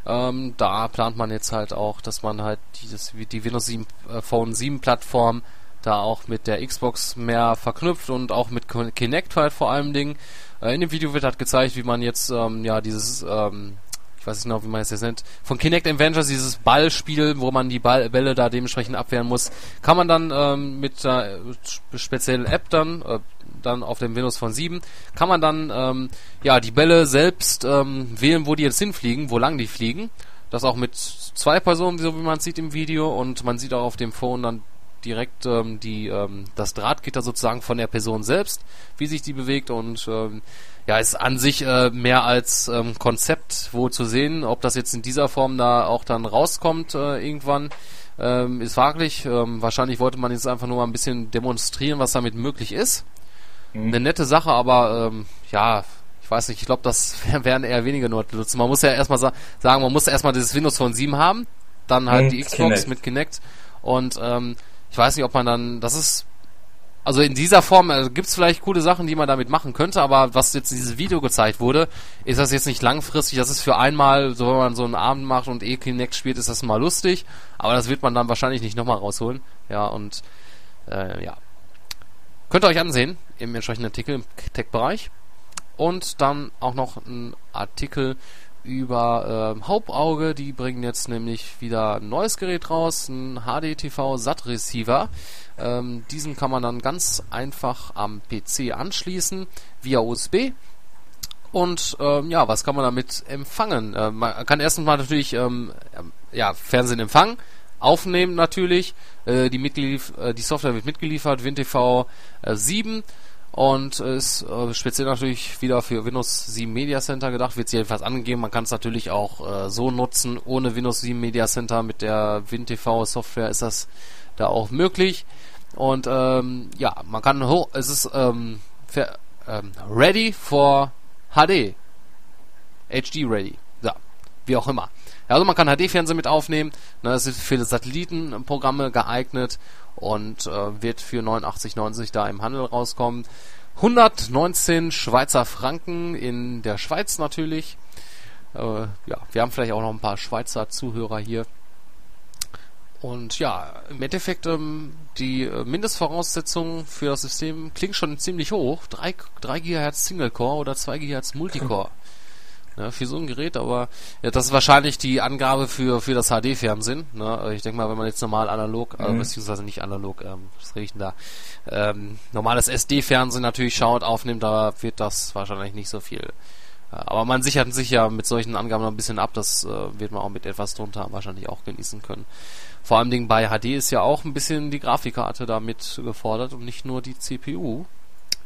Ähm, da plant man jetzt halt auch, dass man halt dieses, die Windows 7, äh, Phone 7 Plattform da auch mit der Xbox mehr verknüpft und auch mit Kinect halt vor allem Dingen. Äh, in dem Video wird halt gezeigt, wie man jetzt ähm, ja dieses ähm, ich weiß nicht genau, wie man es jetzt nennt, von Kinect Adventures, dieses Ballspiel, wo man die Ball Bälle da dementsprechend abwehren muss, kann man dann ähm, mit einer äh, sp- speziellen App dann, äh, dann auf dem Windows von 7, kann man dann ähm, ja die Bälle selbst ähm, wählen, wo die jetzt hinfliegen, wo lang die fliegen. Das auch mit zwei Personen, so wie man sieht im Video, und man sieht auch auf dem Phone dann direkt ähm, die ähm, das Drahtgitter sozusagen von der Person selbst, wie sich die bewegt. Und ähm, ja, ist an sich äh, mehr als ähm, Konzept wo zu sehen. Ob das jetzt in dieser Form da auch dann rauskommt äh, irgendwann, ähm, ist fraglich. Ähm, wahrscheinlich wollte man jetzt einfach nur mal ein bisschen demonstrieren, was damit möglich ist. Mhm. Eine nette Sache, aber ähm, ja, ich weiß nicht, ich glaube, das werden eher weniger Leute nutzen. Man muss ja erstmal sa sagen, man muss erstmal dieses Windows Phone 7 haben, dann halt und die Xbox Kinect. mit Kinect und ähm, ich weiß nicht, ob man dann, das ist also in dieser Form also gibt es vielleicht coole Sachen, die man damit machen könnte, aber was jetzt dieses Video gezeigt wurde, ist das jetzt nicht langfristig. Das ist für einmal, so wenn man so einen Abend macht und eh Kinect spielt, ist das mal lustig, aber das wird man dann wahrscheinlich nicht nochmal rausholen. Ja, und äh, ja. Könnt ihr euch ansehen im entsprechenden Artikel im Tech-Bereich. Und dann auch noch ein Artikel über äh, Hauptauge. Die bringen jetzt nämlich wieder ein neues Gerät raus, ein HDTV SAT Receiver. Ähm, diesen kann man dann ganz einfach am PC anschließen via USB. Und ähm, ja, was kann man damit empfangen? Äh, man kann erstens mal natürlich ähm, ja, Fernsehen empfangen, aufnehmen natürlich. Äh, die, äh, die Software wird mitgeliefert, WinTV äh, 7 und ist äh, speziell natürlich wieder für Windows 7 Media Center gedacht, wird jedenfalls angegeben. Man kann es natürlich auch äh, so nutzen, ohne Windows 7 Media Center. Mit der WinTV Software ist das da auch möglich. Und ähm, ja, man kann hoch, es ist ähm, für, ähm, ready for HD. HD ready. Ja, wie auch immer. Also man kann HD-Fernsehen mit aufnehmen. Ne, es ist für Satellitenprogramme geeignet und äh, wird für 89,90 da im Handel rauskommen. 119 Schweizer Franken in der Schweiz natürlich. Äh, ja, wir haben vielleicht auch noch ein paar Schweizer Zuhörer hier. Und ja, im Endeffekt ähm, die äh, Mindestvoraussetzungen für das System klingen schon ziemlich hoch. 3, 3 GHz Single Core oder 2 GHz Multicore. Ne, für so ein Gerät, aber ja, das ist wahrscheinlich die Angabe für, für das HD-Fernsehen. Ne? Ich denke mal, wenn man jetzt normal analog, äh, mhm. äh, beziehungsweise nicht analog, ähm, was rede ich denn da, ähm, normales SD-Fernsehen natürlich schaut, aufnimmt, da wird das wahrscheinlich nicht so viel. Äh, aber man sichert sich ja mit solchen Angaben noch ein bisschen ab, das äh, wird man auch mit etwas drunter wahrscheinlich auch genießen können. Vor allem Dingen bei HD ist ja auch ein bisschen die Grafikkarte damit gefordert und nicht nur die CPU.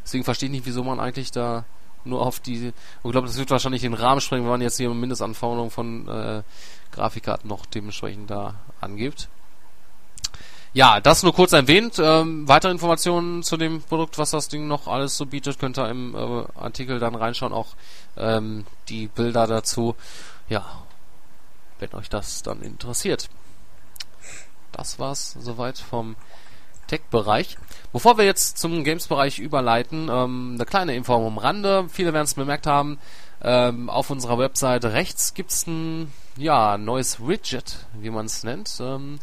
Deswegen verstehe ich nicht, wieso man eigentlich da nur auf die. Ich glaube, das wird wahrscheinlich den Rahmen sprengen, wenn man jetzt hier eine Mindestanforderung von äh, Grafikkarten noch dementsprechend da angibt. Ja, das nur kurz erwähnt. Ähm, weitere Informationen zu dem Produkt, was das Ding noch alles so bietet, könnt ihr im äh, Artikel dann reinschauen. Auch ähm, die Bilder dazu. Ja, wenn euch das dann interessiert. Das war's soweit vom Tech-Bereich. Bevor wir jetzt zum Games-Bereich überleiten, ähm, eine kleine Info am Rande. Viele werden es bemerkt haben. Ähm, auf unserer Webseite rechts gibt's ein ja, neues Widget, wie man es nennt. Ähm,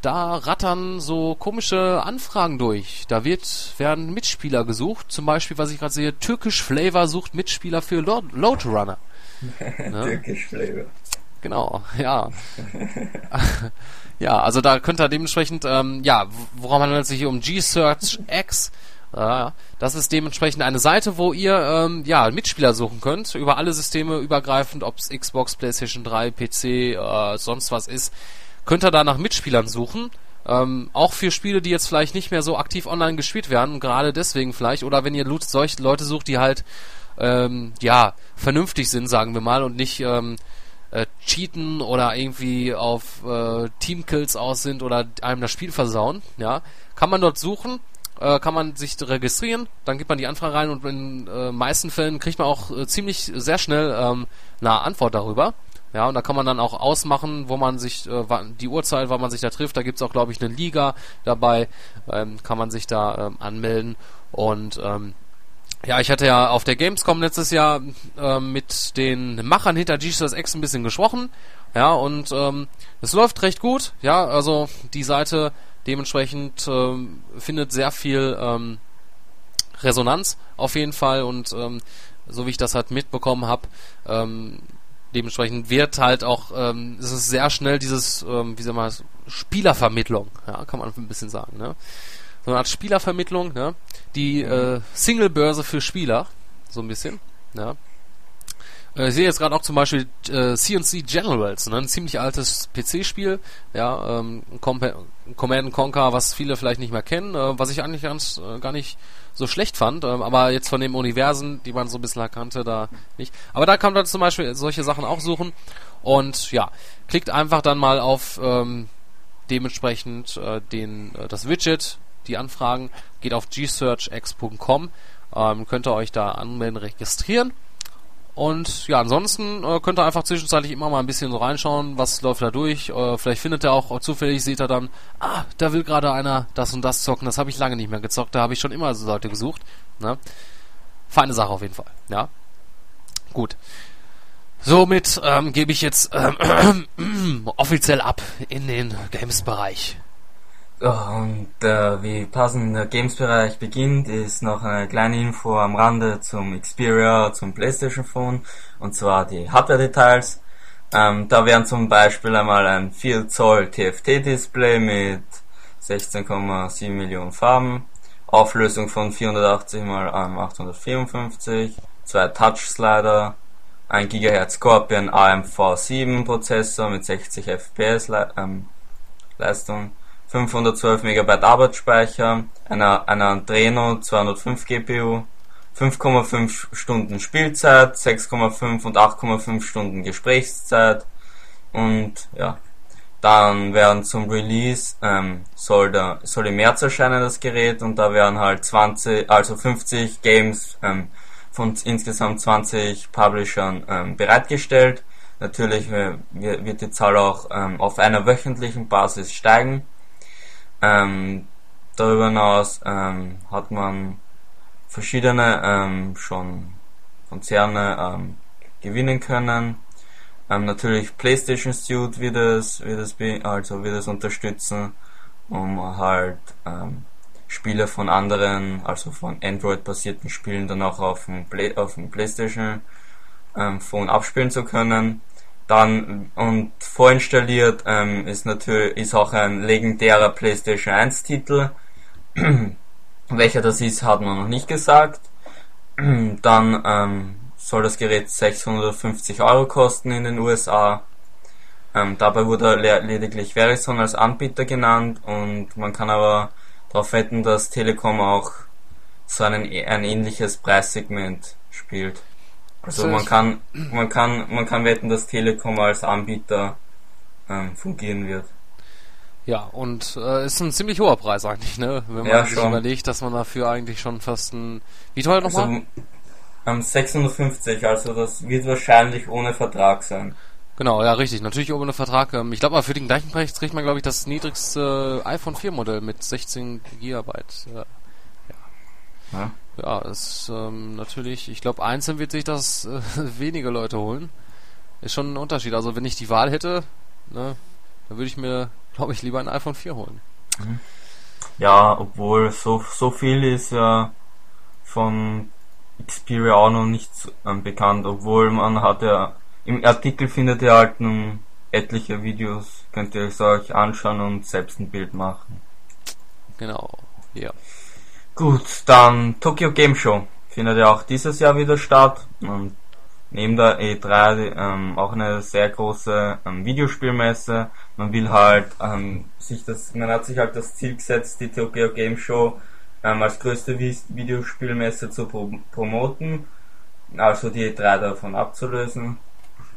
da rattern so komische Anfragen durch. Da wird werden Mitspieler gesucht. Zum Beispiel, was ich gerade sehe, Türkisch Flavor sucht Mitspieler für Load Runner. ne? Türkisch Flavor. Genau, ja. Ja, also da könnt ihr dementsprechend, ähm, ja, worum handelt es sich hier um G-Search X? Äh, das ist dementsprechend eine Seite, wo ihr ähm, ja Mitspieler suchen könnt, über alle Systeme übergreifend, ob es Xbox, PlayStation 3, PC, äh, sonst was ist, könnt ihr da nach Mitspielern suchen. Ähm, auch für Spiele, die jetzt vielleicht nicht mehr so aktiv online gespielt werden, gerade deswegen vielleicht, oder wenn ihr solche Leute sucht, die halt ähm, ja vernünftig sind, sagen wir mal, und nicht ähm, äh, cheaten oder irgendwie auf äh, Teamkills aus sind oder einem das Spiel versauen, ja, kann man dort suchen, äh, kann man sich registrieren, dann gibt man die Anfrage rein und in äh, meisten Fällen kriegt man auch äh, ziemlich sehr schnell ähm, eine Antwort darüber. Ja, und da kann man dann auch ausmachen, wo man sich, äh, die Uhrzeit, wann man sich da trifft. Da gibt's auch, glaube ich, eine Liga dabei. Ähm, kann man sich da ähm, anmelden. Und ähm, ja, ich hatte ja auf der Gamescom letztes Jahr äh, mit den Machern hinter Jesus X ein bisschen gesprochen. Ja, und ähm, es läuft recht gut. Ja, also die Seite dementsprechend ähm, findet sehr viel ähm, Resonanz auf jeden Fall und ähm, so wie ich das halt mitbekommen habe, ähm, dementsprechend wird halt auch, ähm, es ist sehr schnell dieses, ähm, wie soll man Spielervermittlung, ja, kann man ein bisschen sagen, ne? So eine Art Spielervermittlung, ne? Die äh, Single-Börse für Spieler, so ein bisschen, ja. Äh, ich sehe jetzt gerade auch zum Beispiel äh, CNC Generals, ne? ein ziemlich altes PC-Spiel, ja, ähm, Command Conquer, was viele vielleicht nicht mehr kennen, äh, was ich eigentlich ganz äh, gar nicht so schlecht fand, ähm, aber jetzt von den Universen, die man so ein bisschen erkannte, da nicht. Aber da kann man zum Beispiel solche Sachen auch suchen und ja, klickt einfach dann mal auf ähm, dementsprechend äh, den äh, das Widget, die Anfragen, geht auf gsearchx.com, ähm, könnt ihr euch da anmelden, registrieren und ja, ansonsten äh, könnt ihr einfach zwischenzeitlich immer mal ein bisschen so reinschauen, was läuft da durch. Äh, vielleicht findet ihr auch, zufällig seht ihr dann, ah, da will gerade einer das und das zocken, das habe ich lange nicht mehr gezockt, da habe ich schon immer so Leute gesucht. Ne? Feine Sache auf jeden Fall, ja. Gut. Somit ähm, gebe ich jetzt ähm, offiziell ab in den Games-Bereich. Und äh, wie passend der Games-Bereich beginnt, ist noch eine kleine Info am Rande zum Xperia, zum PlayStation Phone, und zwar die Hardware-Details. Ähm, da wären zum Beispiel einmal ein 4 Zoll TFT-Display mit 16,7 Millionen Farben, Auflösung von 480 x 854, zwei Touch-Slider, 1 GHz Scorpion AMV7 Prozessor mit 60 FPS Le ähm, Leistung, 512 MB Arbeitsspeicher, einer, einer Adreno 205 GPU, 5,5 Stunden Spielzeit, 6,5 und 8,5 Stunden Gesprächszeit und ja, dann werden zum Release ähm, soll, der, soll im März erscheinen das Gerät und da werden halt 20, also 50 Games ähm, von insgesamt 20 Publishern ähm, bereitgestellt. Natürlich äh, wird die Zahl auch ähm, auf einer wöchentlichen Basis steigen. Ähm, darüber hinaus ähm, hat man verschiedene ähm, schon Konzerne ähm, gewinnen können. Ähm, natürlich PlayStation Suite wird es, wird es also wird es unterstützen, um halt ähm, Spiele von anderen, also von Android-basierten Spielen dann auch auf dem, Play, auf dem PlayStation ähm, Phone abspielen zu können. Dann und vorinstalliert ähm, ist natürlich ist auch ein legendärer PlayStation 1 Titel. Welcher das ist, hat man noch nicht gesagt. Dann ähm, soll das Gerät 650 Euro kosten in den USA. Ähm, dabei wurde lediglich Verizon als Anbieter genannt und man kann aber darauf wetten, dass Telekom auch so einen, ein ähnliches Preissegment spielt. Also man kann, man kann, man kann wetten, dass Telekom als Anbieter ähm, fungieren wird. Ja, und äh, ist ein ziemlich hoher Preis eigentlich, ne? Wenn man ja, sich schon. überlegt, dass man dafür eigentlich schon fast ein. Wie teuer nochmal? Also, ähm, 650, also das wird wahrscheinlich ohne Vertrag sein. Genau, ja, richtig. Natürlich ohne Vertrag. Ähm, ich glaube, aber für den gleichen Preis kriegt man, glaube ich, das niedrigste iPhone 4 Modell mit 16 Gigabyte. Ja. ja. Ja, ist ähm, natürlich, ich glaube, einzeln wird sich das äh, wenige Leute holen. Ist schon ein Unterschied. Also wenn ich die Wahl hätte, ne, dann würde ich mir, glaube ich, lieber ein iPhone 4 holen. Mhm. Ja, obwohl so, so viel ist ja von Xperia auch noch nicht ähm, bekannt, obwohl man hat ja, im Artikel findet ihr halt nun etliche Videos, könnt ihr euch anschauen und selbst ein Bild machen. Genau, ja. Gut, dann Tokyo Game Show findet ja auch dieses Jahr wieder statt und neben der E3 ähm, auch eine sehr große ähm, Videospielmesse. Man will halt ähm, sich das, man hat sich halt das Ziel gesetzt, die Tokyo Game Show ähm, als größte Videospielmesse zu pro promoten, also die E3 davon abzulösen.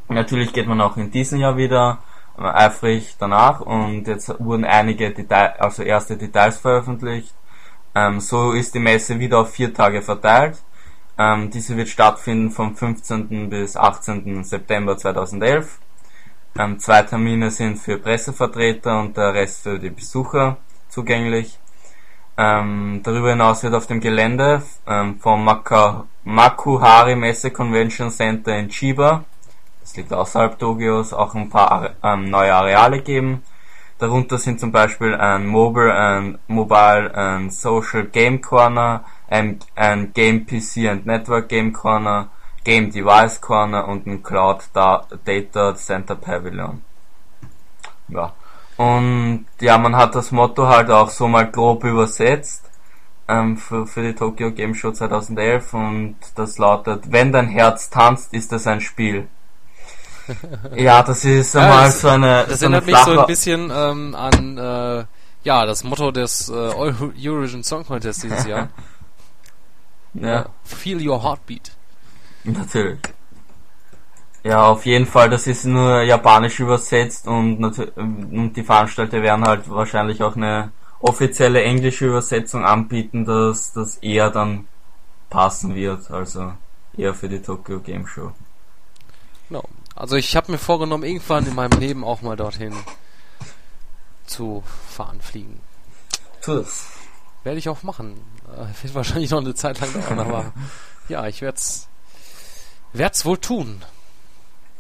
Natürlich geht man auch in diesem Jahr wieder eifrig danach und jetzt wurden einige Detail, also erste Details veröffentlicht ähm, so ist die Messe wieder auf vier Tage verteilt. Ähm, diese wird stattfinden vom 15. bis 18. September 2011. Ähm, zwei Termine sind für Pressevertreter und der Rest für die Besucher zugänglich. Ähm, darüber hinaus wird auf dem Gelände ähm, vom Maka Makuhari Messe Convention Center in Chiba, das liegt außerhalb Tokios, auch ein paar ähm, neue Areale geben. Darunter sind zum Beispiel ein Mobile, ein Mobile and Social Game Corner, ein, ein Game PC and Network Game Corner, Game Device Corner und ein Cloud Data Center Pavilion. Ja. Und ja, man hat das Motto halt auch so mal grob übersetzt. ähm, für, für die Tokyo Game Show 2011 und das lautet, wenn dein Herz tanzt, ist das ein Spiel. Ja, das ist einmal ja, das, so eine. Das so erinnert mich so ein bisschen ähm, an äh, ja das Motto des äh, Eurovision Song Contest dieses Jahr. ja. Feel your heartbeat. Natürlich. Ja, auf jeden Fall, das ist nur japanisch übersetzt und, und die Veranstalter werden halt wahrscheinlich auch eine offizielle englische Übersetzung anbieten, dass das eher dann passen wird, also eher für die Tokyo Game Show. Genau. Also ich habe mir vorgenommen, irgendwann in meinem Leben auch mal dorthin zu fahren, fliegen. Tu's. Werde ich auch machen. Äh, wird wahrscheinlich noch eine Zeit lang dauern, aber ja, ich werde es werd's wohl tun.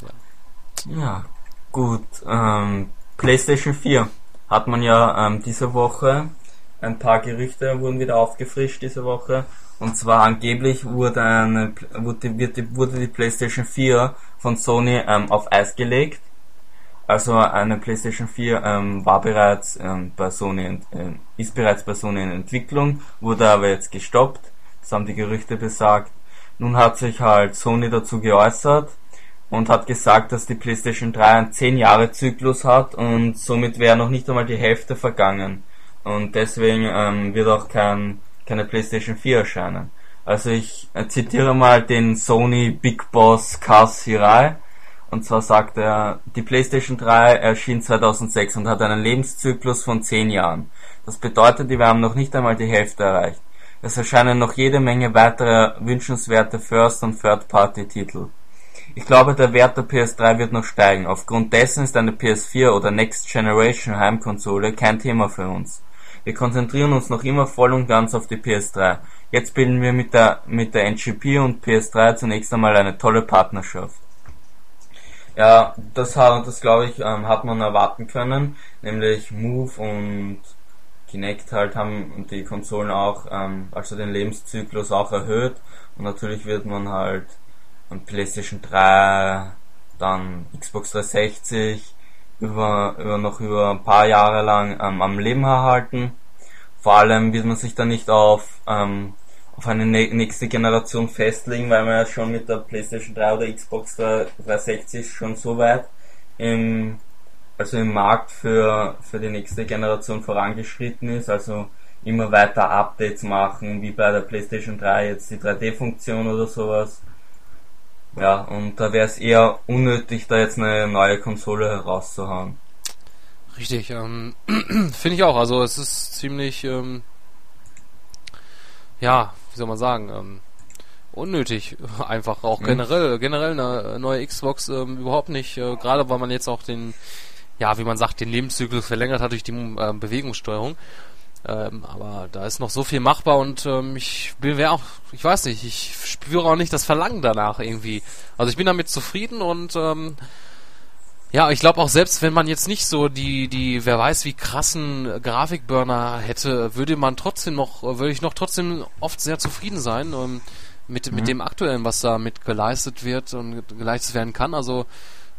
Ja, ja gut. Ähm, PlayStation 4 hat man ja ähm, diese Woche ein paar Gerüchte wurden wieder aufgefrischt diese Woche. Und zwar angeblich wurde eine wurde, wird, wurde die PlayStation 4 von Sony ähm, auf Eis gelegt. Also eine PlayStation 4 ähm, war bereits ähm, bei Sony äh, ist bereits bei Sony in Entwicklung, wurde aber jetzt gestoppt. Das haben die Gerüchte besagt. Nun hat sich halt Sony dazu geäußert und hat gesagt, dass die PlayStation 3 einen 10 Jahre Zyklus hat und somit wäre noch nicht einmal die Hälfte vergangen. Und deswegen ähm, wird auch kein, keine PlayStation 4 erscheinen. Also ich äh, zitiere mal den Sony Big Boss Kaz Hirai. Und zwar sagt er, die PlayStation 3 erschien 2006 und hat einen Lebenszyklus von 10 Jahren. Das bedeutet, wir haben noch nicht einmal die Hälfte erreicht. Es erscheinen noch jede Menge weiterer wünschenswerte First- und Third-Party-Titel. Ich glaube, der Wert der PS3 wird noch steigen. Aufgrund dessen ist eine PS4 oder Next Generation Heimkonsole kein Thema für uns. Wir konzentrieren uns noch immer voll und ganz auf die PS3. Jetzt bilden wir mit der, mit der NGP und PS3 zunächst einmal eine tolle Partnerschaft. Ja, das, das glaube ich, ähm, hat man erwarten können. Nämlich Move und Kinect halt haben die Konsolen auch, ähm, also den Lebenszyklus auch erhöht. Und natürlich wird man halt und PlayStation 3, dann Xbox 360 über, über noch über ein paar Jahre lang ähm, am Leben erhalten. Vor allem wird man sich dann nicht auf, ähm, auf eine nächste Generation festlegen, weil man ja schon mit der PlayStation 3 oder Xbox 360 schon so weit im, also im Markt für, für die nächste Generation vorangeschritten ist, also immer weiter Updates machen, wie bei der PlayStation 3 jetzt die 3D-Funktion oder sowas ja, und da wäre es eher unnötig, da jetzt eine neue Konsole herauszuhauen. Richtig, ähm, finde ich auch. Also es ist ziemlich, ähm, ja, wie soll man sagen, ähm, unnötig einfach auch mhm. generell generell eine neue Xbox ähm, überhaupt nicht äh, gerade weil man jetzt auch den ja wie man sagt den Lebenszyklus verlängert hat durch die äh, Bewegungssteuerung ähm, aber da ist noch so viel machbar und ähm, ich bin auch, ich weiß nicht, ich spüre auch nicht das Verlangen danach irgendwie. Also ich bin damit zufrieden und ähm, ja, ich glaube auch selbst, wenn man jetzt nicht so die, die, wer weiß wie krassen Grafikburner hätte, würde man trotzdem noch, würde ich noch trotzdem oft sehr zufrieden sein ähm, mit, mhm. mit dem aktuellen, was da mit geleistet wird und geleistet werden kann. Also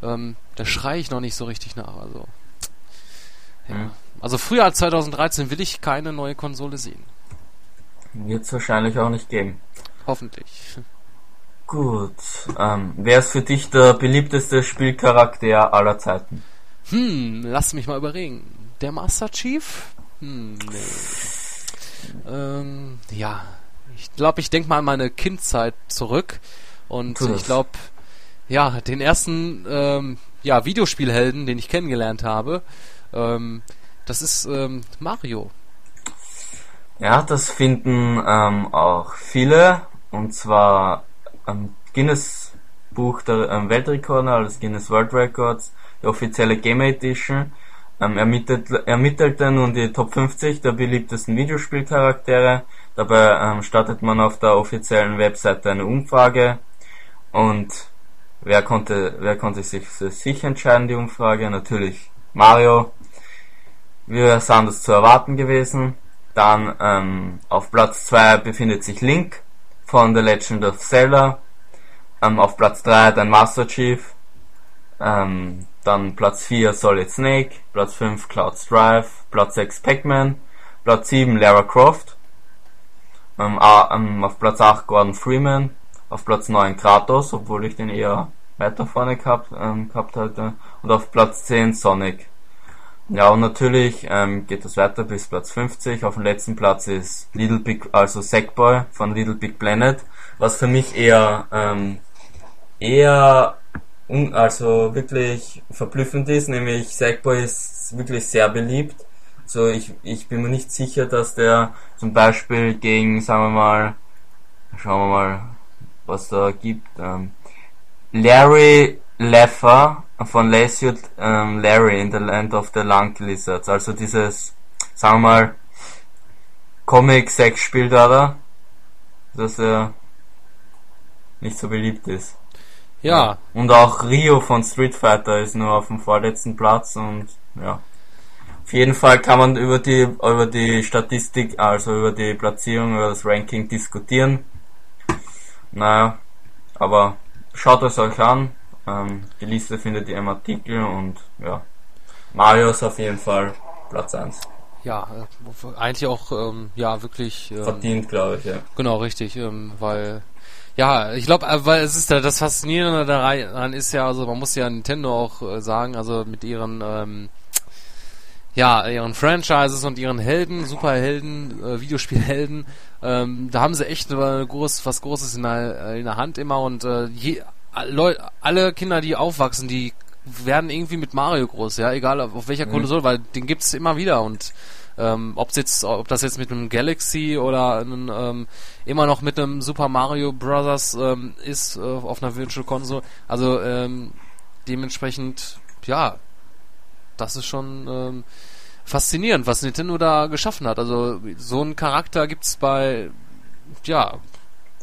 ähm, da schreie ich noch nicht so richtig nach. Also ja. Mhm. Also früher als 2013 will ich keine neue Konsole sehen. Wird es wahrscheinlich auch nicht geben. Hoffentlich. Gut. Ähm, wer ist für dich der beliebteste Spielcharakter aller Zeiten? Hm, lass mich mal überlegen. Der Master Chief? Hm, nee. Ähm, ja. Ich glaube, ich denke mal an meine Kindzeit zurück. Und ich glaube, ja, den ersten ähm, ja, Videospielhelden, den ich kennengelernt habe, ähm, das ist ähm, Mario. Ja, das finden ähm, auch viele. Und zwar ähm, Guinness Buch der ähm, Weltrekorde, also Guinness World Records, die offizielle Game Edition, ähm, ermittelt, ermittelte nun die Top 50 der beliebtesten Videospielcharaktere. Dabei ähm, startet man auf der offiziellen Webseite eine Umfrage und wer konnte, wer konnte sich für sich entscheiden, die Umfrage? Natürlich Mario, wir sind es zu erwarten gewesen. Dann ähm, auf Platz 2 befindet sich Link von The Legend of Zelda. Ähm, auf Platz 3 dann Master Chief. Ähm, dann Platz 4 Solid Snake. Platz 5 Cloud Strife. Platz 6 Pac-Man. Platz 7 Lara Croft. Ähm, ähm, auf Platz 8 Gordon Freeman, auf Platz 9 Kratos, obwohl ich den eher weiter vorne gehabt, ähm, gehabt hatte. Und auf Platz 10 Sonic. Ja, und natürlich ähm, geht es weiter bis Platz 50. Auf dem letzten Platz ist Little Big, also Sackboy von Little Big Planet, was für mich eher ähm, eher un, also wirklich verblüffend ist, nämlich Sackboy ist wirklich sehr beliebt. So, ich, ich bin mir nicht sicher, dass der zum Beispiel gegen, sagen wir mal, schauen wir mal, was da gibt, ähm, Larry Leffer von Lasiut ähm, Larry in the Land of the Lung Lizards. Also dieses, sagen wir mal, Comic-Sex-Spiel da, da, dass er nicht so beliebt ist. Ja. Und auch Rio von Street Fighter ist nur auf dem vorletzten Platz und ja. Auf jeden Fall kann man über die über die Statistik, also über die Platzierung, über das Ranking diskutieren. Naja, aber schaut es euch an. Ähm, die Liste findet ihr im Artikel und ja. Mario ist auf jeden Fall Platz 1. Ja, äh, eigentlich auch, ähm, ja, wirklich. Ähm, Verdient, glaube ich, ja. Genau, richtig, ähm, weil ja, ich glaube, äh, weil es ist ja das Faszinierende daran ist ja, also man muss ja Nintendo auch äh, sagen, also mit ihren ähm, ja, ihren Franchises und ihren Helden, Superhelden, äh, Videospielhelden, ähm, da haben sie echt äh, groß, was Großes in der, in der Hand immer und äh, je, alle Kinder, die aufwachsen, die werden irgendwie mit Mario groß, ja, egal auf, welcher mhm. Konsole, weil den gibt's immer wieder und ähm, ob jetzt, ob das jetzt mit einem Galaxy oder einem, ähm, immer noch mit einem Super Mario Bros. Ähm, ist äh, auf einer Virtual Console. Also ähm, dementsprechend, ja, das ist schon ähm, faszinierend, was Nintendo da geschaffen hat. Also so einen Charakter gibt's bei, ja,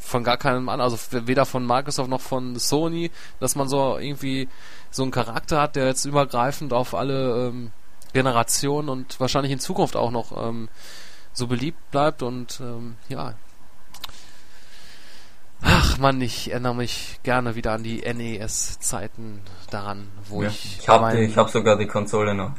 von gar keinem an, also weder von Microsoft noch von Sony, dass man so irgendwie so einen Charakter hat, der jetzt übergreifend auf alle ähm, Generationen und wahrscheinlich in Zukunft auch noch ähm, so beliebt bleibt und ähm, ja. Ach man, ich erinnere mich gerne wieder an die NES-Zeiten daran, wo ja, ich. Ich habe hab sogar die Konsole noch.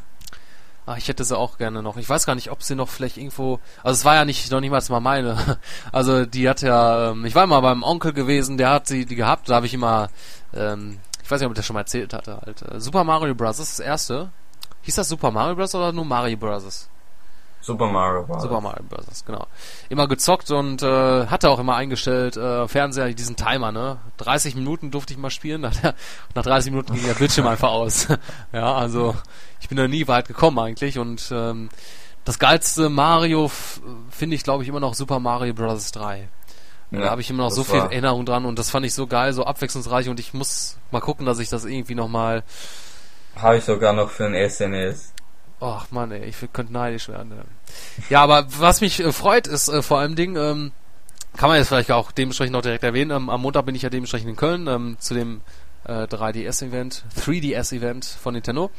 Ach, ich hätte sie auch gerne noch. Ich weiß gar nicht, ob sie noch vielleicht irgendwo. Also es war ja nicht noch niemals mal meine. Also die hat ja. Ähm, ich war mal beim Onkel gewesen, der hat sie die gehabt. Da habe ich immer. Ähm, ich weiß nicht, ob ich das schon mal erzählt hatte. Halt. Äh, Super Mario Bros. das erste. Hieß das Super Mario Bros. oder nur Mario Bros.? Super Mario Bros. Super Mario Bros. genau. Immer gezockt und äh, hatte auch immer eingestellt, äh, Fernseher, diesen Timer, ne? 30 Minuten durfte ich mal spielen, nach, der, nach 30 Minuten ging der Bildschirm einfach aus. ja, also ich bin da nie weit gekommen eigentlich und ähm, das geilste Mario finde ich, glaube ich, immer noch Super Mario Bros. 3. Ja, da habe ich immer noch so viel Erinnerung dran und das fand ich so geil, so abwechslungsreich und ich muss mal gucken, dass ich das irgendwie nochmal habe ich sogar noch für ein SNS. Ach man, ey, ich könnte neidisch werden. Ja, aber was mich äh, freut, ist äh, vor allem Ding, ähm, kann man jetzt vielleicht auch dementsprechend noch direkt erwähnen. Ähm, am Montag bin ich ja dementsprechend in Köln ähm, zu dem äh, 3DS-Event, 3DS-Event von Nintendo.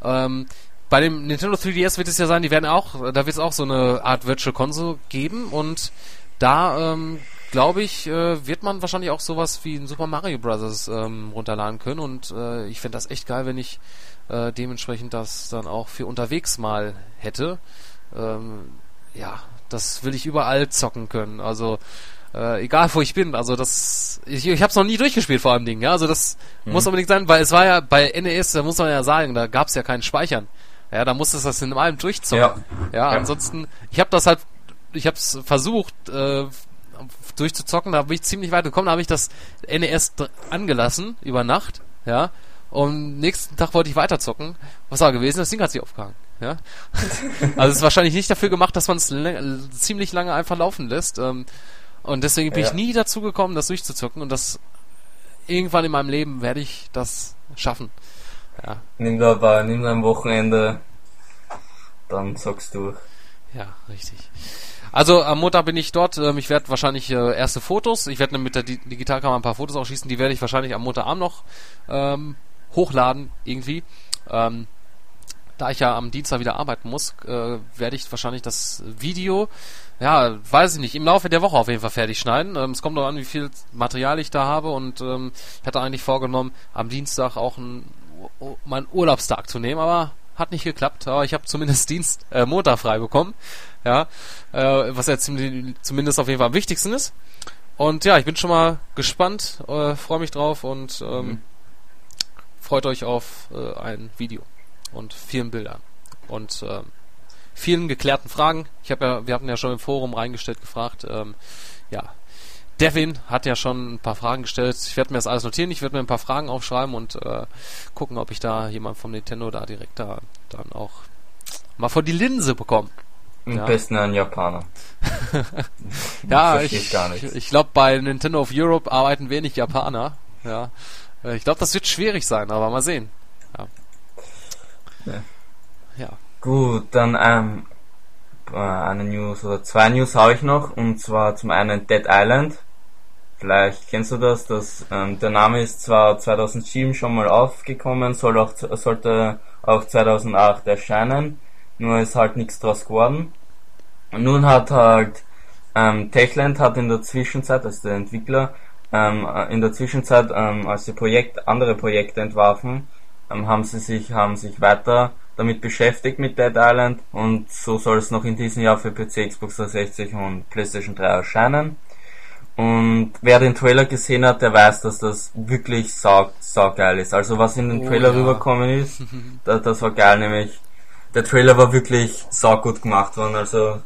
Ähm, bei dem Nintendo 3DS wird es ja sein, die werden auch, da wird es auch so eine Art Virtual Console geben und da ähm, glaube ich, äh, wird man wahrscheinlich auch sowas wie ein Super Mario Bros. Ähm, runterladen können und äh, ich fände das echt geil, wenn ich äh, dementsprechend das dann auch für unterwegs mal hätte. Ähm, ja, das will ich überall zocken können. Also äh, egal wo ich bin. Also das, ich, ich habe es noch nie durchgespielt vor allem Ding. Ja, also das mhm. muss unbedingt sein, weil es war ja bei NES, da muss man ja sagen, da gab es ja keinen Speichern. Ja, da musstest du das in allem durchzocken. Ja, ja, ja. ansonsten, ich habe das halt, ich habe es versucht, äh, durchzuzocken. Da bin ich ziemlich weit gekommen. Da habe ich das NES angelassen über Nacht. Ja. Und nächsten Tag wollte ich weiterzocken. Was war gewesen? Das Ding hat sich aufgehangen. Ja. also es ist wahrscheinlich nicht dafür gemacht, dass man es ziemlich lange einfach laufen lässt. Ähm, und deswegen bin ja. ich nie dazu gekommen, das durchzuzocken. Und das irgendwann in meinem Leben werde ich das schaffen. Ja. Nimm da aber, nimm am Wochenende, dann zockst du. Ja, richtig. Also am Montag bin ich dort. Ähm, ich werde wahrscheinlich äh, erste Fotos. Ich werde mit der Di Digitalkamera ein paar Fotos auch schießen. Die werde ich wahrscheinlich am Montagabend noch ähm, hochladen irgendwie. Ähm, da ich ja am Dienstag wieder arbeiten muss, äh, werde ich wahrscheinlich das Video, ja, weiß ich nicht, im Laufe der Woche auf jeden Fall fertig schneiden. Ähm, es kommt noch an, wie viel Material ich da habe und ähm, ich hatte eigentlich vorgenommen, am Dienstag auch ein, meinen Urlaubstag zu nehmen, aber hat nicht geklappt, aber ich habe zumindest Dienst, äh, Montag frei bekommen. Ja, äh, was ja zumindest auf jeden Fall am wichtigsten ist. Und ja, ich bin schon mal gespannt, äh, freue mich drauf und ähm, mhm. Freut euch auf äh, ein Video und vielen Bildern und ähm, vielen geklärten Fragen. Ich habe ja, wir hatten ja schon im Forum reingestellt gefragt, ähm, ja, Devin hat ja schon ein paar Fragen gestellt. Ich werde mir das alles notieren. Ich werde mir ein paar Fragen aufschreiben und äh, gucken, ob ich da jemand vom Nintendo da direkt da dann auch mal vor die Linse bekomme. Am ja. besten ein Japaner. ja, ich, ich, ich glaube, bei Nintendo of Europe arbeiten wenig Japaner. Ja, äh, ich glaube, das wird schwierig sein, aber mal sehen. Ja. ja. ja. Gut, dann ähm, äh, eine News oder zwei News habe ich noch und zwar zum einen Dead Island. Vielleicht kennst du das, das ähm, der Name ist zwar 2007 schon mal aufgekommen, soll auch, sollte auch 2008 erscheinen, nur ist halt nichts draus geworden. Und nun hat halt ähm, Techland hat in der Zwischenzeit, also der Entwickler, ähm, in der Zwischenzeit, ähm, als sie Projekt, andere Projekte entwarfen, ähm, haben sie sich, haben sich weiter damit beschäftigt mit Dead Island und so soll es noch in diesem Jahr für PC, Xbox 360 und PlayStation 3 erscheinen. Und wer den Trailer gesehen hat, der weiß, dass das wirklich sau, sau geil ist. Also was in den oh, Trailer ja. rübergekommen ist, das, das war geil, nämlich der Trailer war wirklich sau gut gemacht worden. Also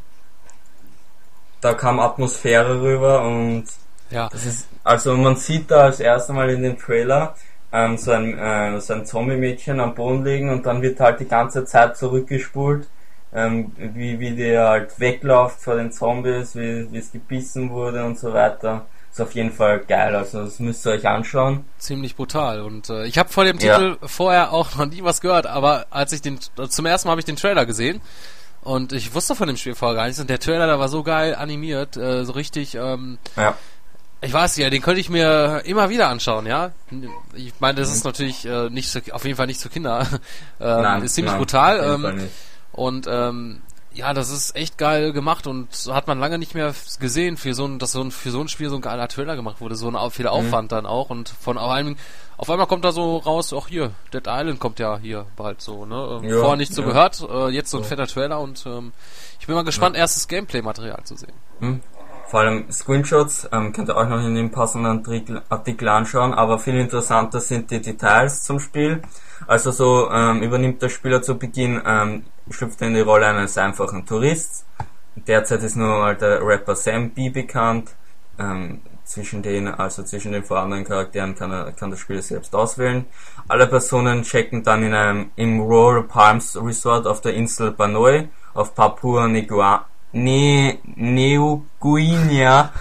da kam Atmosphäre rüber und ja. das ist, also man sieht da als erstes Mal in dem Trailer, ähm, so ein, äh, so ein Zombie-Mädchen am Boden liegen und dann wird halt die ganze Zeit zurückgespult, ähm, wie, wie der halt wegläuft vor den Zombies, wie, wie es gebissen wurde und so weiter. Ist auf jeden Fall geil, also das müsst ihr euch anschauen. Ziemlich brutal und äh, ich habe vor dem Titel ja. vorher auch noch nie was gehört, aber als ich den, zum ersten Mal habe ich den Trailer gesehen und ich wusste von dem Spiel vorher gar nichts und der Trailer, der war so geil animiert, äh, so richtig, ähm, ja ich weiß ja, den könnte ich mir immer wieder anschauen, ja. Ich meine, das ist mhm. natürlich äh, nicht zu, auf jeden Fall nicht zu Kinder. ähm, nein, ist ziemlich nein, brutal. Ähm, und ähm, ja, das ist echt geil gemacht und hat man lange nicht mehr gesehen, für so ein, dass so ein, für so ein Spiel so ein geiler Trailer gemacht wurde, so ein viel mhm. Aufwand mhm. dann auch und von allem, auf einmal kommt da so raus, auch hier, Dead Island kommt ja hier bald so, ne? Ähm, ja, Vorher nicht so ja. gehört, äh, jetzt so ein fetter Trailer und ähm, ich bin mal gespannt, ja. erstes Gameplay-Material zu sehen. Mhm. Vor allem Screenshots ähm, könnt ihr euch noch in dem passenden Artikel anschauen, aber viel interessanter sind die Details zum Spiel. Also so ähm, übernimmt der Spieler zu Beginn, ähm, schlüpft in die Rolle eines einfachen Tourists. Derzeit ist nur mal der Rapper Sam B bekannt. Ähm, zwischen den, also zwischen den vorhandenen Charakteren kann, er, kann der Spieler selbst auswählen. Alle Personen checken dann in einem im Royal Palms Resort auf der Insel Banoi auf Papua Niguinea ne Neo Guinea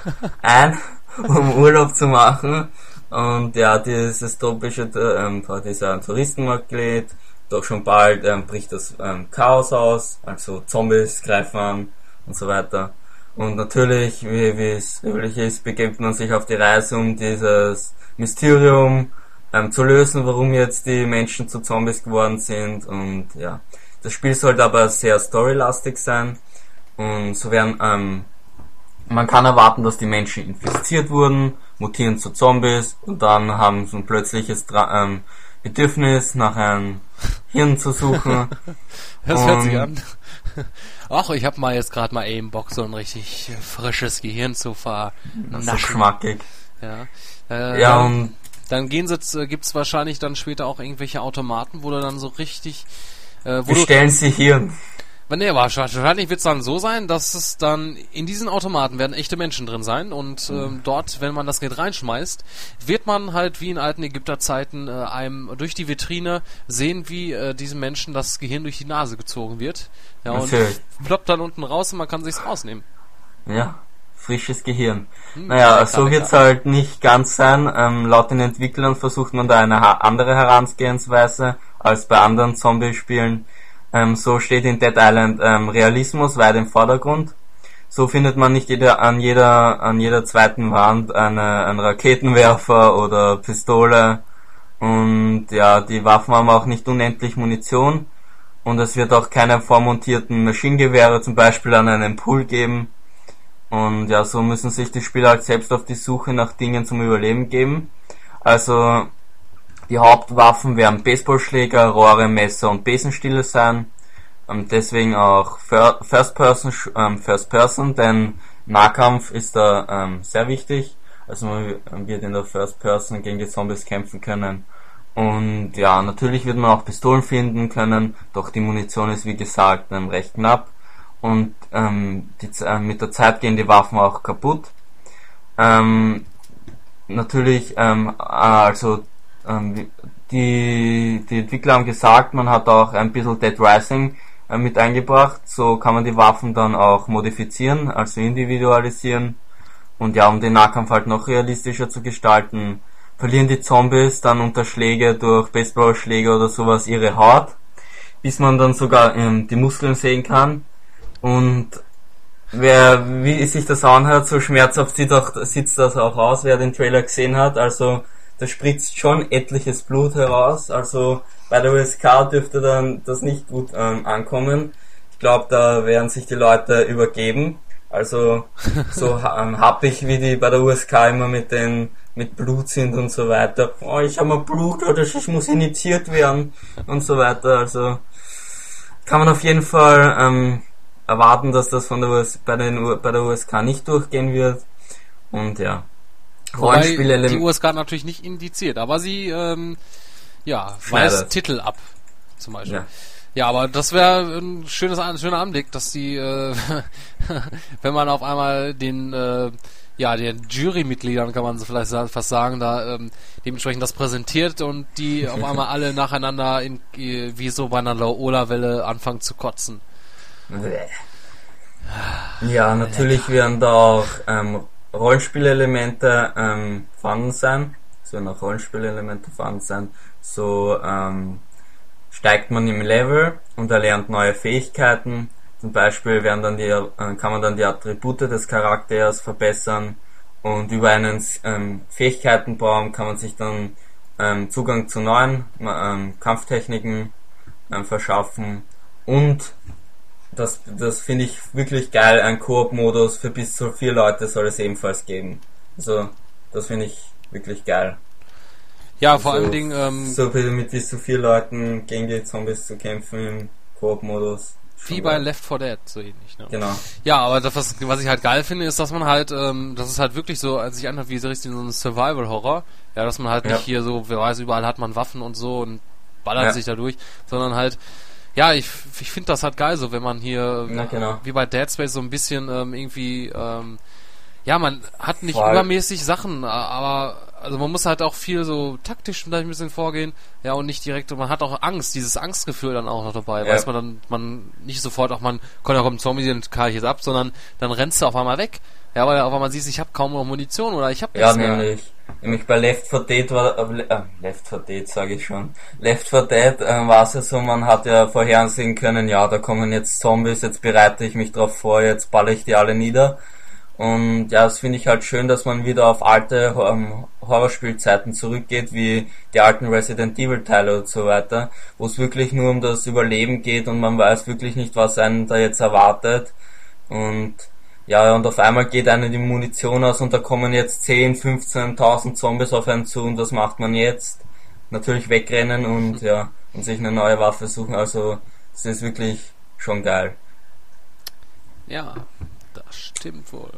ein, um Urlaub zu machen. Und ja, dieses tropische, ähm, dieser Touristenmarkt doch schon bald ähm, bricht das ähm, Chaos aus, also Zombies greifen an und so weiter. Und natürlich, wie, wie es üblich ist, begibt man sich auf die Reise, um dieses Mysterium ähm, zu lösen, warum jetzt die Menschen zu Zombies geworden sind. Und ja, das Spiel sollte aber sehr storylastig sein. Und so werden, ähm, man kann erwarten, dass die Menschen infiziert wurden, mutieren zu Zombies und dann haben so ein plötzliches Dra ähm, Bedürfnis nach einem Hirn zu suchen. das hört sich an. Ach, ich hab mal jetzt gerade mal eben Bock, so ein richtig frisches Gehirn zu vernaschen. So schmackig. Ja. Äh, ja, und dann gehen sie, äh, gibt's wahrscheinlich dann später auch irgendwelche Automaten, wo du dann so richtig, äh, wo Bestellen Sie Hirn. Nee, wahrscheinlich wird es dann so sein, dass es dann in diesen Automaten werden echte Menschen drin sein und mhm. ähm, dort, wenn man das Geld reinschmeißt, wird man halt wie in alten Ägypterzeiten äh, einem durch die Vitrine sehen, wie äh, diesem Menschen das Gehirn durch die Nase gezogen wird. Ja, und Natürlich. ploppt dann unten raus und man kann sich's rausnehmen. Ja, frisches Gehirn. Hm, naja, so wird's halt nicht ganz sein. Ähm, laut den Entwicklern versucht man da eine andere Herangehensweise als bei anderen Zombie-Spielen ähm, so steht in Dead Island ähm, Realismus weit im Vordergrund. So findet man nicht jeder, an jeder an jeder zweiten Wand eine, einen Raketenwerfer oder Pistole und ja, die Waffen haben auch nicht unendlich Munition und es wird auch keine vormontierten Maschinengewehre zum Beispiel an einem Pool geben. Und ja, so müssen sich die Spieler selbst auf die Suche nach Dingen zum Überleben geben. Also Die Hauptwaffen werden Baseballschläger, Rohre, Messer und Besenstiele sein. Ähm, deswegen auch First Person, ähm, First Person, denn Nahkampf ist da ähm, sehr wichtig. Also man wird in der First Person gegen die Zombies kämpfen können. Und ja, natürlich wird man auch Pistolen finden können, doch die Munition ist wie gesagt recht knapp. Und ähm, die, äh, mit der Zeit gehen die Waffen auch kaputt. Ähm, natürlich, ähm, äh, also die, die Entwickler haben gesagt, man hat auch ein bisschen Dead Rising äh, mit eingebracht. So kann man die Waffen dann auch modifizieren, also individualisieren. Und ja, um den Nahkampf halt noch realistischer zu gestalten, verlieren die Zombies dann unter Schläge durch Baseballschläge oder sowas ihre Haut, bis man dann sogar ähm, die Muskeln sehen kann. Und wer, wie sich das anhört, so schmerzhaft sieht, auch, sieht das auch aus, wer den Trailer gesehen hat. Also da spritzt schon etliches Blut heraus. Also bei der USK dürfte dann das nicht gut ähm, ankommen. Ich glaube, da werden sich die Leute übergeben. Also so ähm, happig wie die bei der USK immer mit den mit Blut sind und so weiter. Oh, ich habe mal Blut oder ich muss initiiert werden und so weiter. Also kann man auf jeden Fall ähm, erwarten, dass das von der US bei, den, bei der USK nicht durchgehen wird. Und ja. Rollenspiele die USK natürlich nicht indiziert, aber sie ähm, ja, weist Titel ab. Zum Beispiel. Ja. Ja, aber das wäre ein schönes, ein schöner Anblick, dass die, äh, wenn man auf einmal den, äh, ja, den Jurymitgliedern kann man so vielleicht fast sagen, da ähm, dementsprechend das präsentiert und die auf einmal alle nacheinander in, wie so bei einer Laola-Welle anfangen zu kotzen. Ja, natürlich werden da auch ähm, Rollenspielelemente ähm, vorhanden sein. Es werden auch Rollenspielelemente vorhanden sein. So ähm, steigt man im Level und erlernt neue Fähigkeiten. Zum Beispiel werden dann die, äh, kann man dann die Attribute des Charakters verbessern und über einen ähm, Fähigkeitenbaum kann man sich dann ähm, Zugang zu neuen ähm, Kampftechniken ähm, verschaffen und das, das finde ich wirklich geil, ein Koop-Modus für bis zu vier Leute soll es ebenfalls geben. Also das finde ich wirklich geil. Ja, vor also, allen Dingen. Ähm, so mit bis zu vier Leuten gegen die Zombies zu kämpfen im Koop-Modus. Wie bei Left 4 Dead, so ähnlich, ne? Genau. Ja, aber das, was, was ich halt geil finde, ist, dass man halt, ähm, dass es halt wirklich so, als sich anhört wie so richtig so ein Survival-Horror. Ja, dass man halt ja. nicht hier so, wer weiß, überall hat man Waffen und so und ballert ja. sich da durch, sondern halt, ja, ich, ich finde das halt geil, so wenn man hier, ja, genau. wie bei Dead Space, so ein bisschen ähm, irgendwie, ähm, ja, man hat nicht Voll. übermäßig Sachen, aber also man muss halt auch viel so taktisch vielleicht ein bisschen vorgehen, ja, und nicht direkt, und man hat auch Angst, dieses Angstgefühl dann auch noch dabei, ja. weiß man dann, man nicht sofort auch, man, komm, da kommt ein Zombie, den kann ich jetzt ab, sondern dann rennst du auf einmal weg, ja, weil auf einmal siehst, ich habe kaum noch Munition oder ich habe Ja, nämlich, nämlich bei Left 4 Dead war, äh, Left 4 Dead sage ich schon, Left 4 Dead äh, war es ja so, man hat ja vorhersehen können, ja, da kommen jetzt Zombies, jetzt bereite ich mich drauf vor, jetzt balle ich die alle nieder. Und ja, das finde ich halt schön, dass man wieder auf alte ähm, Horrorspielzeiten zurückgeht, wie die alten Resident Evil Teile und so weiter, wo es wirklich nur um das Überleben geht und man weiß wirklich nicht, was einen da jetzt erwartet. Und ja, und auf einmal geht einem die Munition aus und da kommen jetzt 10, 15.000 Zombies auf einen zu und was macht man jetzt? Natürlich wegrennen und ja, und sich eine neue Waffe suchen. Also, es ist wirklich schon geil. Ja, das stimmt wohl.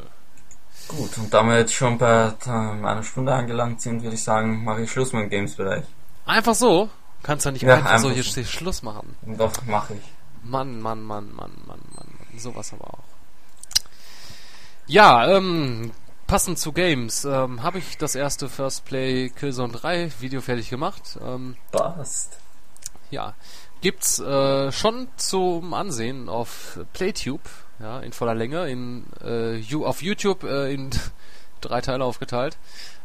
Gut, und da wir jetzt schon bei einer Stunde angelangt sind, würde ich sagen, mache ich Schluss mit dem Games-Bereich. Einfach so? Kannst du nicht ja, einfach, so Schluss machen? Doch, mache ich. Mann, Mann, Mann, Mann, Mann, Mann, Mann. Sowas aber auch. Ja, ähm, passend zu Games, ähm, habe ich das erste First Play Killzone 3 Video fertig gemacht. Ähm, Passt. Ja, gibt's äh, schon zum Ansehen auf Playtube ja, in voller Länge, in, äh, auf YouTube äh, in drei Teile aufgeteilt.